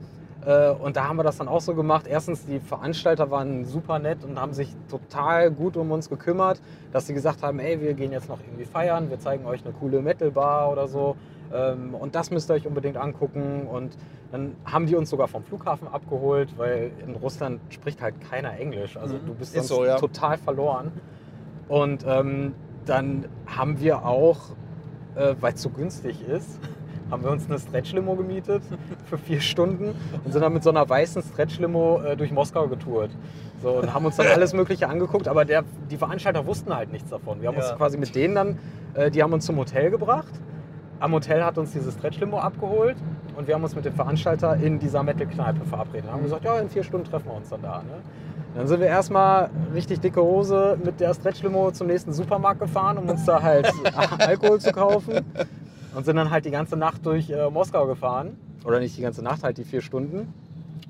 Äh, Und da haben wir das dann auch so gemacht. Erstens, die Veranstalter waren super nett und haben sich total gut um uns gekümmert, dass sie gesagt haben, ey, wir gehen jetzt noch irgendwie feiern, wir zeigen euch eine coole Metal-Bar oder so. Ähm, Und das müsst ihr euch unbedingt angucken. Und dann haben die uns sogar vom Flughafen abgeholt, weil in Russland spricht halt keiner Englisch. Also Mhm. du bist Ist sonst so, ja. total verloren. Und ähm, dann haben wir auch, äh, weil es so günstig ist, haben wir uns eine Stretch-Limo gemietet für vier Stunden und sind dann mit so einer weißen Stretch-Limo äh, durch Moskau getourt. So, und haben uns dann alles Mögliche angeguckt, aber der, die Veranstalter wussten halt nichts davon. Wir haben Ja. uns quasi mit denen dann, äh, die haben uns zum Hotel gebracht. Am Hotel hat uns diese Stretch-Limo abgeholt und wir haben uns mit dem Veranstalter in dieser Metal-Kneipe verabredet. Haben gesagt, ja, in vier Stunden treffen wir uns dann da. Ne? Dann sind wir erstmal richtig dicke Hose mit der Stretch-Limo zum nächsten Supermarkt gefahren, um uns da halt Alkohol zu kaufen. Und sind dann halt die ganze Nacht durch äh, Moskau gefahren. Oder nicht die ganze Nacht, halt die vier Stunden.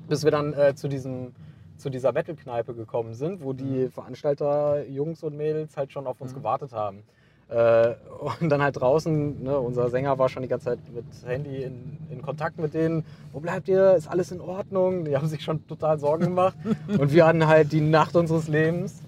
Bis wir dann äh, zu, diesem, zu dieser Metal-Kneipe gekommen sind, wo die Veranstalter, Jungs und Mädels, halt schon auf uns gewartet haben. Äh, und dann halt draußen, ne, unser Sänger war schon die ganze Zeit mit Handy in, in Kontakt mit denen. Wo bleibt ihr? Ist alles in Ordnung? Die haben sich schon total Sorgen gemacht. und wir hatten halt die Nacht unseres Lebens.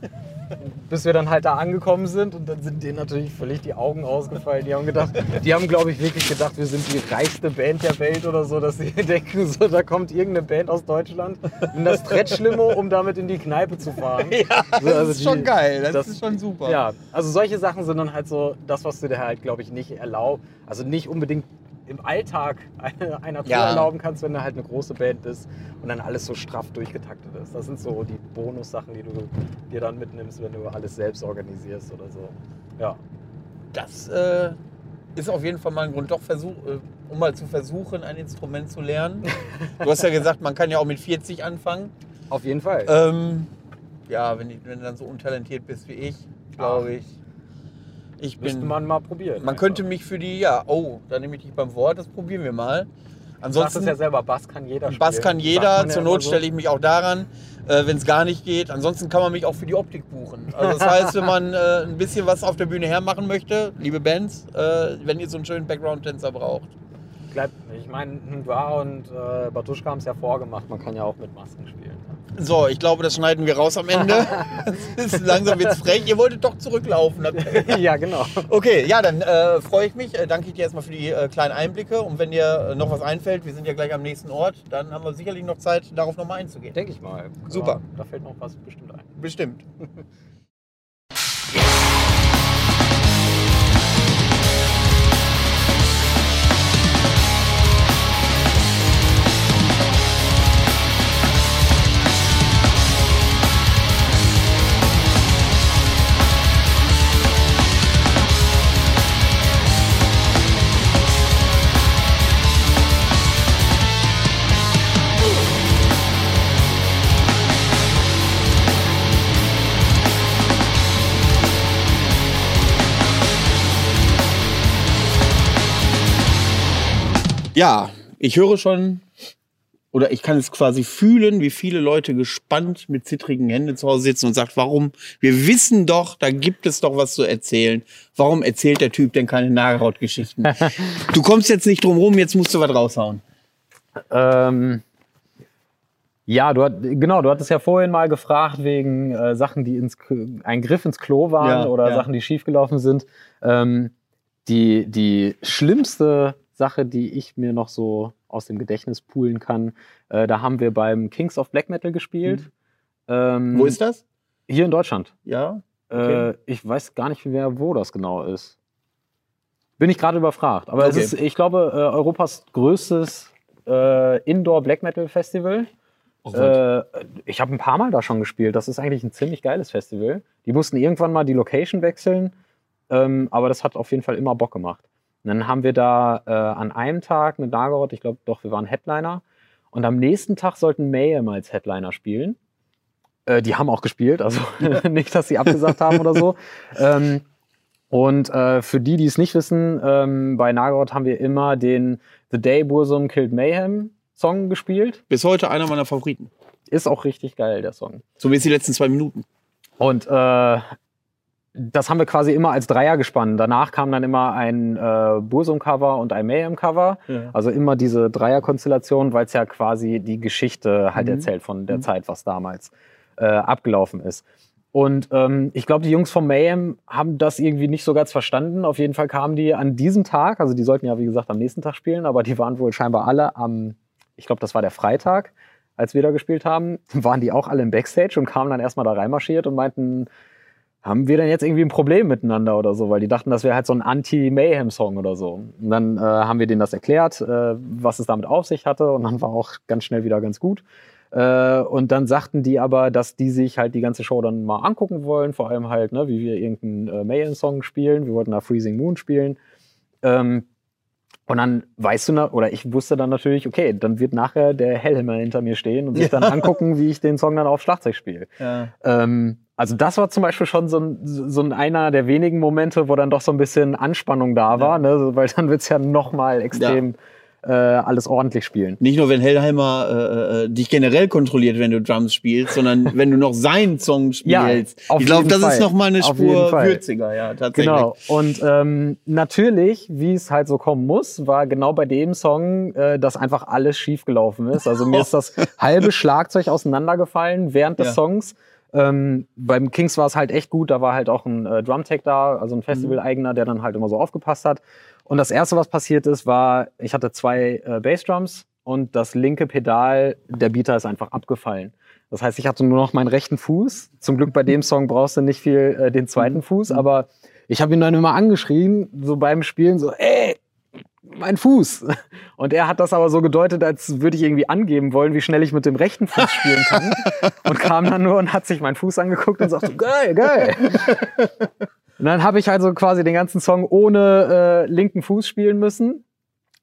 Bis wir dann halt da angekommen sind und dann sind denen natürlich völlig die Augen ausgefallen. Die haben gedacht, die haben glaube ich wirklich gedacht, wir sind die reichste Band der Welt oder so, dass sie denken, so, da kommt irgendeine Band aus Deutschland in das Stretch-Limo, um damit in die Kneipe zu fahren. Ja, das So, also ist die- schon geil. Das, das- ist schon super. Ja, also solche Sachen sind dann halt so das, was du dir halt, glaube ich, nicht erlaubst. Also nicht unbedingt im Alltag einer, Tour Ja. erlauben kannst, wenn du halt eine große Band bist und dann alles so straff durchgetaktet ist. Das sind so die Bonussachen, die du dir dann mitnimmst, wenn du alles selbst organisierst oder so. Ja. Das äh, ist auf jeden Fall mal ein Grund, doch versuch, äh, um mal zu versuchen, ein Instrument zu lernen. Du hast ja gesagt, man kann ja auch mit 40 anfangen. Auf jeden Fall. Ähm, ja, wenn, ich- wenn du dann so untalentiert bist wie ich, glaube ich. Ich Müsste bin. man mal probieren. Man könnte mich für die, ja, oh, da nehme ich dich beim Wort, das probieren wir mal. Du Ansonsten, es ja selber, Bass kann jeder spielen. Bass kann jeder, ja zur immer Not so. stelle ich mich auch daran, äh, wenn es gar nicht geht. Ansonsten kann man mich auch für die Optik buchen. Also das heißt, wenn man äh, ein bisschen was auf der Bühne hermachen möchte, liebe Bands, äh, wenn ihr so einen schönen Background-Tänzer braucht. Ich meine, Ndwa und äh, Batuschka haben es ja vorgemacht, man kann ja auch mit Masken spielen. So, ich glaube, das schneiden wir raus am Ende. Es ist langsam wird's frech. Ihr wolltet doch zurücklaufen. ja, genau. Okay, ja, dann äh, freue ich mich. Äh, danke ich dir erstmal für die äh, kleinen Einblicke. Und wenn dir äh, noch was einfällt, wir sind ja gleich am nächsten Ort, dann haben wir sicherlich noch Zeit, darauf nochmal einzugehen. Denke ich mal. Super. Ja, da fällt noch was bestimmt ein. Bestimmt. Ja, ich höre schon oder ich kann es quasi fühlen, wie viele Leute gespannt mit zittrigen Händen zu Hause sitzen und sagt, warum? Wir wissen doch, da gibt es doch was zu erzählen. Warum erzählt der Typ denn keine Nagelhautgeschichten? du kommst jetzt nicht drum rum, jetzt musst du was raushauen. Ähm, ja, du hat, genau, du hattest ja vorhin mal gefragt wegen äh, Sachen, die ins, ein Griff ins Klo waren Ja, oder ja. Sachen, die schiefgelaufen sind. Ähm, die, die schlimmste Sache, die ich mir noch so aus dem Gedächtnis poolen kann, äh, da haben wir beim Kings of Black Metal gespielt. Ähm, Wo ist das? Hier in Deutschland. Ja. Okay. Äh, ich weiß gar nicht mehr, wo das genau ist. Bin ich gerade überfragt. Aber Okay. es ist, ich glaube, äh, Europas größtes äh, Indoor Black Metal Festival. Oh. Äh, ich habe ein paar Mal da schon gespielt. Das ist eigentlich ein ziemlich geiles Festival. Die mussten irgendwann mal die Location wechseln, ähm, aber das hat auf jeden Fall immer Bock gemacht. Und dann haben wir da äh, an einem Tag mit Nagorod, ich glaube doch, wir waren Headliner. Und am nächsten Tag sollten Mayhem als Headliner spielen. Äh, die haben auch gespielt, also nicht, dass sie abgesagt haben oder so. Ähm, und äh, für die, die es nicht wissen, ähm, bei Nagorod haben wir immer den The Day Bursum Killed Mayhem Song gespielt. Bis heute einer meiner Favoriten. Ist auch richtig geil, der Song. So wie es die letzten zwei Minuten. Und äh, das haben wir quasi immer als Dreier gespannt. Danach kam dann immer ein äh, Bursum-Cover und ein Mayhem-Cover. Ja. Also immer diese Dreier-Konstellation, weil es ja quasi die Geschichte halt Mhm. erzählt von der Mhm. Zeit, was damals äh, abgelaufen ist. Und ähm, ich glaube, die Jungs von Mayhem haben das irgendwie nicht so ganz verstanden. Auf jeden Fall kamen die an diesem Tag, also die sollten ja wie gesagt am nächsten Tag spielen, aber die waren wohl scheinbar alle am, ich glaube, das war der Freitag, als wir da gespielt haben, waren die auch alle im Backstage und kamen dann erstmal da reinmarschiert und meinten, haben wir denn jetzt irgendwie ein Problem miteinander oder so? Weil die dachten, das wäre halt so ein Anti-Mayhem-Song oder so. Und dann äh, haben wir denen das erklärt, äh, was es damit auf sich hatte und dann war auch ganz schnell wieder ganz gut. Äh, und dann sagten die aber, dass die sich halt die ganze Show dann mal angucken wollen, vor allem halt, ne, wie wir irgendeinen äh, Mayhem-Song spielen. Wir wollten da Freezing Moon spielen. Ähm, und dann weißt du, oder ich wusste dann natürlich, okay, dann wird nachher der Hellhammer hinter mir stehen und sich dann angucken, wie ich den Song dann auf Schlagzeug spiele. Ja. Ähm, also das war zum Beispiel schon so, ein, so ein einer der wenigen Momente, wo dann doch so ein bisschen Anspannung da war, ne? so, weil dann wird's ja noch mal extrem äh, alles ordentlich spielen. Nicht nur, wenn Hellheimer äh, äh, dich generell kontrolliert, wenn du Drums spielst, sondern wenn du noch seinen Song Ja, spielst. auf ich glaube, das Fall. ist noch mal eine Spur würziger, ja, tatsächlich. Genau. Und ähm, natürlich, wie es halt so kommen muss, war genau bei dem Song, äh, dass einfach alles schief gelaufen ist. Also mir ist das halbe Schlagzeug auseinandergefallen während des Ja. Songs. Ähm, beim Kings war es halt echt gut, da war halt auch ein äh, Drumtech da, also ein Festival-Eigener, der dann halt immer so aufgepasst hat. Und das erste, was passiert ist, war, ich hatte zwei äh, Bassdrums und das linke Pedal, der Beater ist einfach abgefallen. Das heißt, ich hatte nur noch meinen rechten Fuß. Zum Glück bei dem Song brauchst du nicht viel äh, den zweiten Fuß, aber ich habe ihn dann immer angeschrien, so beim Spielen, so, ey, mein Fuß. Und er hat das aber so gedeutet, als würde ich irgendwie angeben wollen, wie schnell ich mit dem rechten Fuß spielen kann. und kam dann nur und hat sich meinen Fuß angeguckt und sagte, geil, geil. Und dann habe ich also quasi den ganzen Song ohne äh, linken Fuß spielen müssen.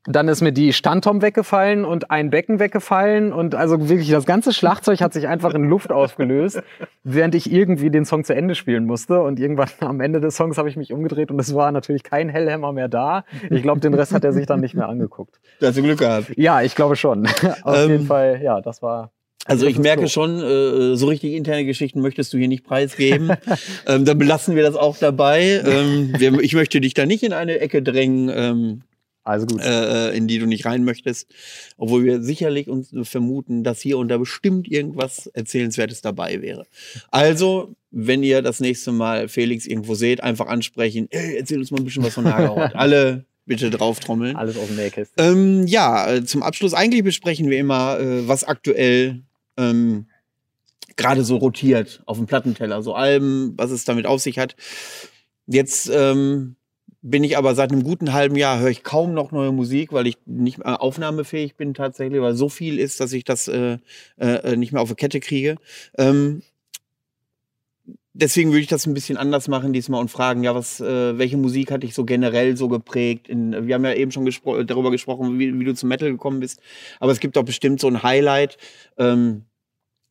Dann ist mir die Standtom weggefallen und ein Becken weggefallen und also wirklich das ganze Schlagzeug hat sich einfach in Luft aufgelöst, während ich irgendwie den Song zu Ende spielen musste. Und irgendwann am Ende des Songs habe ich mich umgedreht und es war natürlich kein Hellhammer mehr da. Ich glaube, den Rest hat er sich dann nicht mehr angeguckt. Da hast du Glück gehabt. Ja, ich glaube schon. Auf Ähm, jeden Fall, ja, das war. Also ich merke schon, äh, so richtig interne Geschichten möchtest du hier nicht preisgeben. ähm, dann belassen wir das auch dabei. Ähm, ich möchte dich da nicht in eine Ecke drängen, ähm, Also gut. äh, in die du nicht rein möchtest. Obwohl wir sicherlich uns vermuten, dass hier und da bestimmt irgendwas Erzählenswertes dabei wäre. Also, wenn ihr das nächste Mal Felix irgendwo seht, einfach ansprechen, ey, erzähl uns mal ein bisschen was von Nagerhaut. Alle bitte drauf trommeln. Alles aus dem Nähkästchen. Ähm, ja, äh, zum Abschluss eigentlich besprechen wir immer, äh, was aktuell ähm, gerade so rotiert auf dem Plattenteller, so Alben, was es damit auf sich hat. Jetzt ähm, bin ich aber seit einem guten halben Jahr höre ich kaum noch neue Musik, weil ich nicht mehr aufnahmefähig bin tatsächlich, weil so viel ist, dass ich das äh, äh, nicht mehr auf die Kette kriege. Ähm, deswegen würde ich das ein bisschen anders machen diesmal und fragen, ja, was, äh, welche Musik hat dich so generell so geprägt? In, wir haben ja eben schon gespro darüber gesprochen, wie, wie du zum Metal gekommen bist, aber es gibt doch bestimmt so ein Highlight ähm,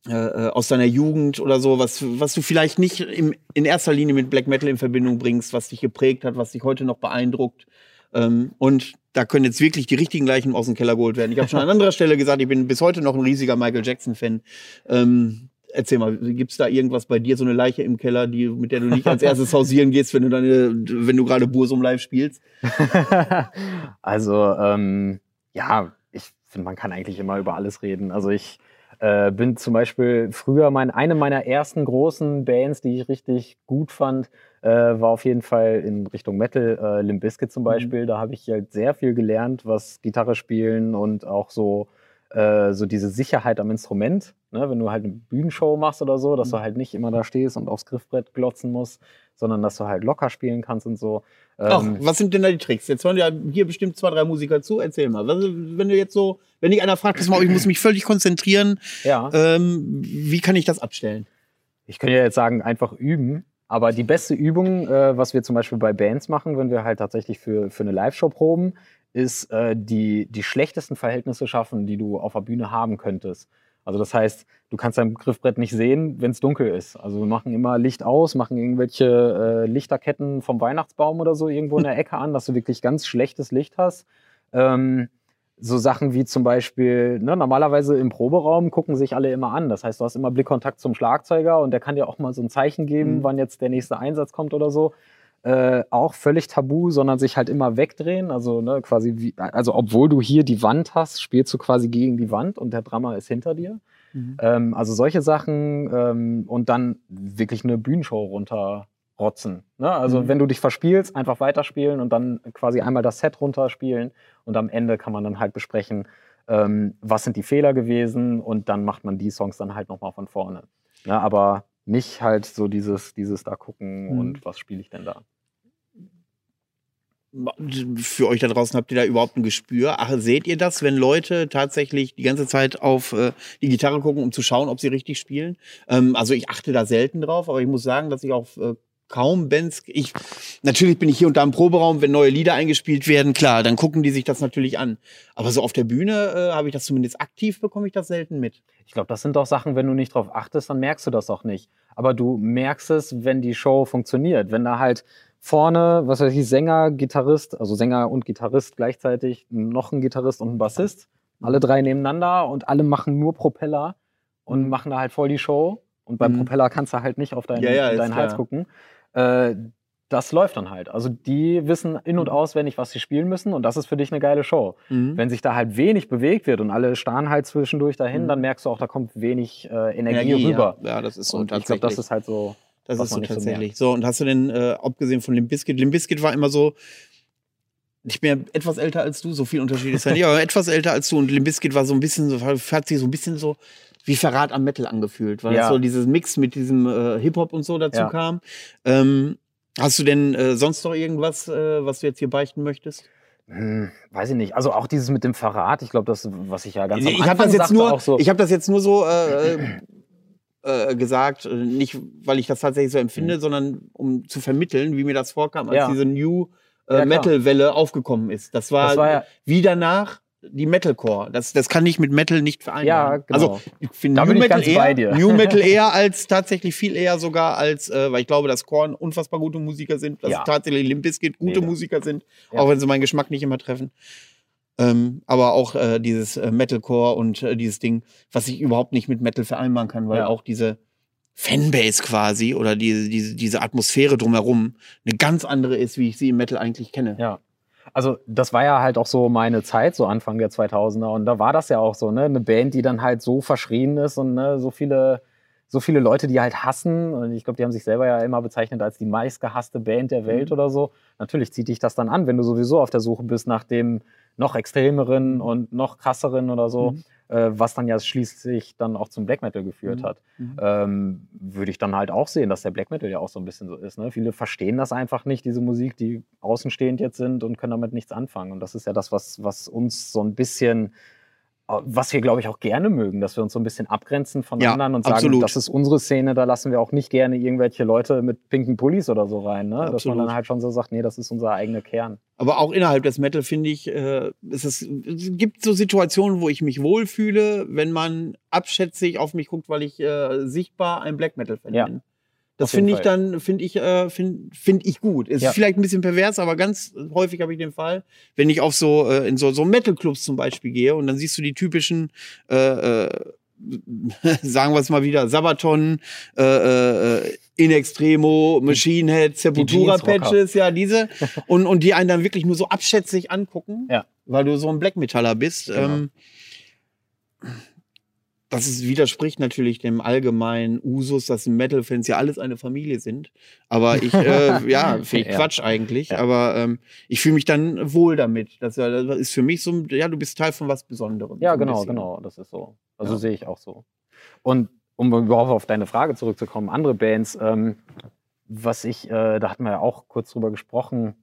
äh, äh, aus deiner Jugend oder so, was, was du vielleicht nicht im, in erster Linie mit Black Metal in Verbindung bringst, was dich geprägt hat, was dich heute noch beeindruckt. Ähm, und da können jetzt wirklich die richtigen Leichen aus dem Keller geholt werden. Ich habe schon an anderer Stelle gesagt, ich bin bis heute noch ein riesiger Michael Jackson-Fan. Ähm, erzähl mal, gibt's da irgendwas bei dir, so eine Leiche im Keller, die, mit der du nicht als erstes hausieren gehst, wenn du deine, wenn du gerade Bursum live spielst? also, ähm, ja, ich finde, man kann eigentlich immer über alles reden. Also ich äh, bin zum Beispiel früher mein, eine meiner ersten großen Bands, die ich richtig gut fand, äh, war auf jeden Fall in Richtung Metal, äh, Limp Bizkit zum mhm. Beispiel. Mhm. Da habe ich halt sehr viel gelernt, was Gitarre spielen und auch so äh, so diese Sicherheit am Instrument, ne? wenn du halt eine Bühnenshow machst oder so, dass du mhm. halt nicht immer da stehst und aufs Griffbrett glotzen musst, sondern dass du halt locker spielen kannst und so. Ach, ähm, was sind denn da die Tricks? Jetzt hören ja hier bestimmt zwei, drei Musiker zu. Erzähl mal. Was, wenn du jetzt so, wenn dich einer fragt, pass mal, ich muss mich völlig konzentrieren, ja. ähm, wie kann ich das abstellen? Ich könnte ja jetzt sagen, einfach üben. Aber die beste Übung, äh, was wir zum Beispiel bei Bands machen, wenn wir halt tatsächlich für, für eine Live-Show proben, ist äh, die, die schlechtesten Verhältnisse schaffen, die du auf der Bühne haben könntest. Also das heißt, du kannst dein Griffbrett nicht sehen, wenn es dunkel ist. Also wir machen immer Licht aus, machen irgendwelche äh, Lichterketten vom Weihnachtsbaum oder so irgendwo in der Ecke an, dass du wirklich ganz schlechtes Licht hast. Ähm, so Sachen wie zum Beispiel, ne, normalerweise im Proberaum gucken sich alle immer an. Das heißt, du hast immer Blickkontakt zum Schlagzeuger und der kann dir auch mal so ein Zeichen geben, mhm. wann jetzt der nächste Einsatz kommt oder so äh, auch völlig tabu, sondern sich halt immer wegdrehen. Also ne, quasi wie, also obwohl du hier die Wand hast, spielst du quasi gegen die Wand und der Drummer ist hinter dir. Mhm. Ähm, also solche Sachen ähm, und dann wirklich eine Bühnenshow runterrotzen. Ne? Also mhm. wenn du dich verspielst, einfach weiterspielen und dann quasi einmal das Set runterspielen und am Ende kann man dann halt besprechen, ähm, was sind die Fehler gewesen und dann macht man die Songs dann halt nochmal von vorne. Ne? Aber nicht halt so dieses, dieses da gucken mhm. und was spiele ich denn da. Für euch da draußen habt ihr da überhaupt ein Gespür? Ach, seht ihr das, wenn Leute tatsächlich die ganze Zeit auf äh, die Gitarre gucken, um zu schauen, ob sie richtig spielen? Ähm, also ich achte da selten drauf, aber ich muss sagen, dass ich auf äh, kaum Bands. Ich, natürlich bin ich hier und da im Proberaum, wenn neue Lieder eingespielt werden, klar, dann gucken die sich das natürlich an. Aber so auf der Bühne äh, habe ich das zumindest aktiv, bekomme ich das selten mit. Ich glaube, das sind doch Sachen, wenn du nicht drauf achtest, dann merkst du das auch nicht. Aber du merkst es, wenn die Show funktioniert. Wenn da halt vorne, was weiß ich, Sänger, Gitarrist, also Sänger und Gitarrist gleichzeitig, noch ein Gitarrist und ein Bassist, alle drei nebeneinander und alle machen nur Propeller und mhm. machen da halt voll die Show. Und beim mhm. Propeller kannst du halt nicht auf deinen, ja, ja, deinen Hals klar. gucken äh, das läuft dann halt. Also die wissen in- und auswendig, was sie spielen müssen und das ist für dich eine geile Show. Mhm. Wenn sich da halt wenig bewegt wird und alle starren halt zwischendurch dahin, mhm. dann merkst du auch, da kommt wenig äh, Energie, Energie, rüber. Ja. ja, das ist so. Und ich glaube, das ist halt so. Das ist so tatsächlich. So, und hast du denn, äh, abgesehen von Limp Bizkit, Limp Bizkit war immer so, ich bin ja etwas älter als du, so viel Unterschied ist ja nicht, aber etwas älter als du und Limp Bizkit war so ein bisschen so, hat sich so ein bisschen so wie Verrat am Metal angefühlt, weil ja. so dieses Mix mit diesem äh, Hip-Hop und so dazu ja. kam. Ähm, Hast du denn äh, sonst noch irgendwas, äh, was du jetzt hier beichten möchtest? Hm, weiß ich nicht. Also auch dieses mit dem Verrat, ich glaube, das, was ich ja ganz am ich Anfang das jetzt nur, so Ich habe das jetzt nur so äh, äh, gesagt, äh, nicht weil ich das tatsächlich so empfinde, mhm. sondern um zu vermitteln, wie mir das vorkam, als ja. diese New äh, ja, Metal-Welle aufgekommen ist. Das war, das war ja wie danach die Metalcore. Das, das kann ich mit Metal nicht vereinbaren. Ja, genau. Also ich finde New, Metal eher, New Metal eher als tatsächlich viel eher sogar als, äh, weil ich glaube, dass Korn unfassbar gute Musiker sind, dass ja. tatsächlich Limp Bizkit gute Mega. Musiker sind, ja. auch wenn sie meinen Geschmack nicht immer treffen. Ähm, aber auch äh, dieses äh, Metalcore und äh, dieses Ding, was ich überhaupt nicht mit Metal vereinbaren kann, weil ja. auch diese Fanbase quasi oder diese, diese, diese Atmosphäre drumherum eine ganz andere ist, wie ich sie im Metal eigentlich kenne. Ja also das war ja halt auch so meine Zeit, so Anfang der 2000er. Und da war das ja auch so, ne? Eine Band, die dann halt so verschrien ist und ne, so viele, so viele Leute, die halt hassen. Und ich glaube, die haben sich selber ja immer bezeichnet als die meistgehasste Band der Welt mhm. oder so. Natürlich zieht dich das dann an, wenn du sowieso auf der Suche bist nach dem noch extremeren und noch krasseren oder so. Mhm äh, was dann ja schließlich dann auch zum Black Metal geführt mhm. hat, mhm. ähm, würde ich dann halt auch sehen, dass der Black Metal ja auch so ein bisschen so ist. Ne? Viele verstehen das einfach nicht, diese Musik, die außenstehend jetzt sind und können damit nichts anfangen. Und das ist ja das, was, was uns so ein bisschen was wir, glaube ich, auch gerne mögen, dass wir uns so ein bisschen abgrenzen von ja, anderen und sagen, absolut. das ist unsere Szene, da lassen wir auch nicht gerne irgendwelche Leute mit pinken Pullis oder so rein. Ne? Dass man dann halt schon so sagt, nee, das ist unser eigener Kern. Aber auch innerhalb des Metal, finde ich, äh, ist es, es gibt so Situationen, wo ich mich wohlfühle, wenn man abschätzig auf mich guckt, weil ich äh, sichtbar ein Black Metal-Fan ja. bin. Das finde ich dann, finde ich, äh, finde find ich gut. Ist Ja. vielleicht ein bisschen pervers, aber ganz häufig habe ich den Fall, wenn ich auf so, äh, in so, so Metal-Clubs zum Beispiel gehe und dann siehst du die typischen, äh, äh, sagen wir es mal wieder, Sabaton, äh, äh, In Extremo, Machine Head, Sepultura-Patches, ja, diese. Und, und die einen dann wirklich nur so abschätzig angucken, Ja. weil du so ein Black Metaller bist. Genau. Ähm, das ist, widerspricht natürlich dem allgemeinen Usus, dass Metal-Fans ja alles eine Familie sind. Aber ich, äh, ja, finde ich Ja. Quatsch eigentlich. Ja. Aber ähm, ich fühle mich dann wohl damit. Das, das ist für mich so, ja, du bist Teil von was Besonderem. Ja, so genau, bisschen. genau, das ist so. Also Ja. sehe ich auch so. Und um überhaupt auf deine Frage zurückzukommen, andere Bands, ähm, was ich, äh, da hatten wir ja auch kurz drüber gesprochen,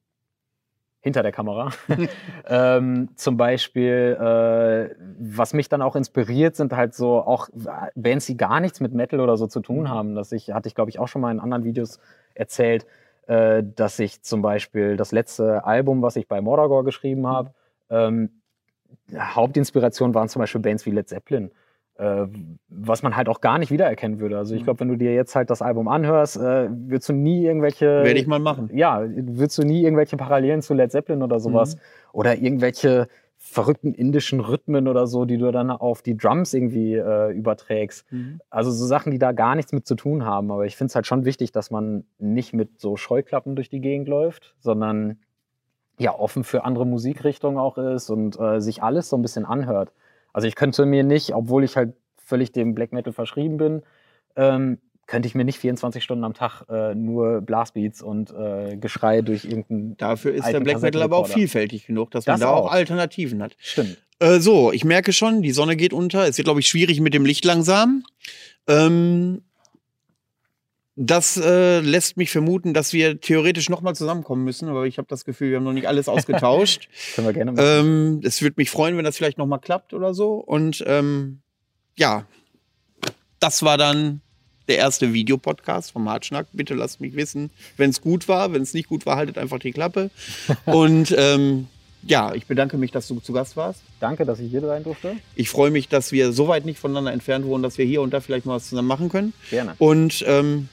hinter der Kamera. ähm, zum Beispiel, äh, was mich dann auch inspiriert, sind halt so auch Bands, die gar nichts mit Metal oder so zu tun haben. Das ich, hatte ich, glaube ich, auch schon mal in anderen Videos erzählt, äh, dass ich zum Beispiel das letzte Album, was ich bei Mordagor geschrieben habe, ähm, Hauptinspiration waren zum Beispiel Bands wie Led Zeppelin. Äh, was man halt auch gar nicht wiedererkennen würde. Also ich glaube, wenn du dir jetzt halt das Album anhörst, äh, würdest du nie irgendwelche Werde ich mal machen. ja, würdest du nie irgendwelche Parallelen zu Led Zeppelin oder sowas Mhm. oder irgendwelche verrückten indischen Rhythmen oder so, die du dann auf die Drums irgendwie äh, überträgst. Also so Sachen, die da gar nichts mit zu tun haben. Aber ich finde es halt schon wichtig, dass man nicht mit so Scheuklappen durch die Gegend läuft, sondern ja offen für andere Musikrichtungen auch ist und äh, sich alles so ein bisschen anhört. Also ich könnte mir nicht, obwohl ich halt völlig dem Black Metal verschrieben bin, ähm, könnte ich mir nicht 24 Stunden am Tag äh, nur Blastbeats und äh, Geschrei durch irgendein. Dafür ist der Black Metal aber auch vielfältig genug, dass Das man da auch auch. Alternativen hat. Stimmt. Äh, so, ich merke schon, die Sonne geht unter. Es wird, glaube ich, schwierig mit dem Licht langsam. Ähm, das äh, lässt mich vermuten, dass wir theoretisch nochmal zusammenkommen müssen, aber ich habe das Gefühl, wir haben noch nicht alles ausgetauscht. Können wir gerne machen. ähm, es würde mich freuen, wenn das vielleicht nochmal klappt oder so. Und ähm, ja, das war dann der erste Videopodcast vom Hartschnack. Bitte lasst mich wissen, wenn es gut war. Wenn es nicht gut war, haltet einfach die Klappe. Und ähm, ja, ich bedanke mich, dass du zu Gast warst. Danke, dass ich hier sein durfte. Ich freue mich, dass wir so weit nicht voneinander entfernt wohnen, dass wir hier und da vielleicht mal was zusammen machen können. Gerne. Und ähm,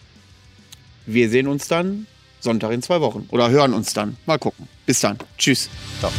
wir sehen uns dann Sonntag in zwei Wochen oder hören uns dann. Mal gucken. Bis dann. Tschüss. Ciao.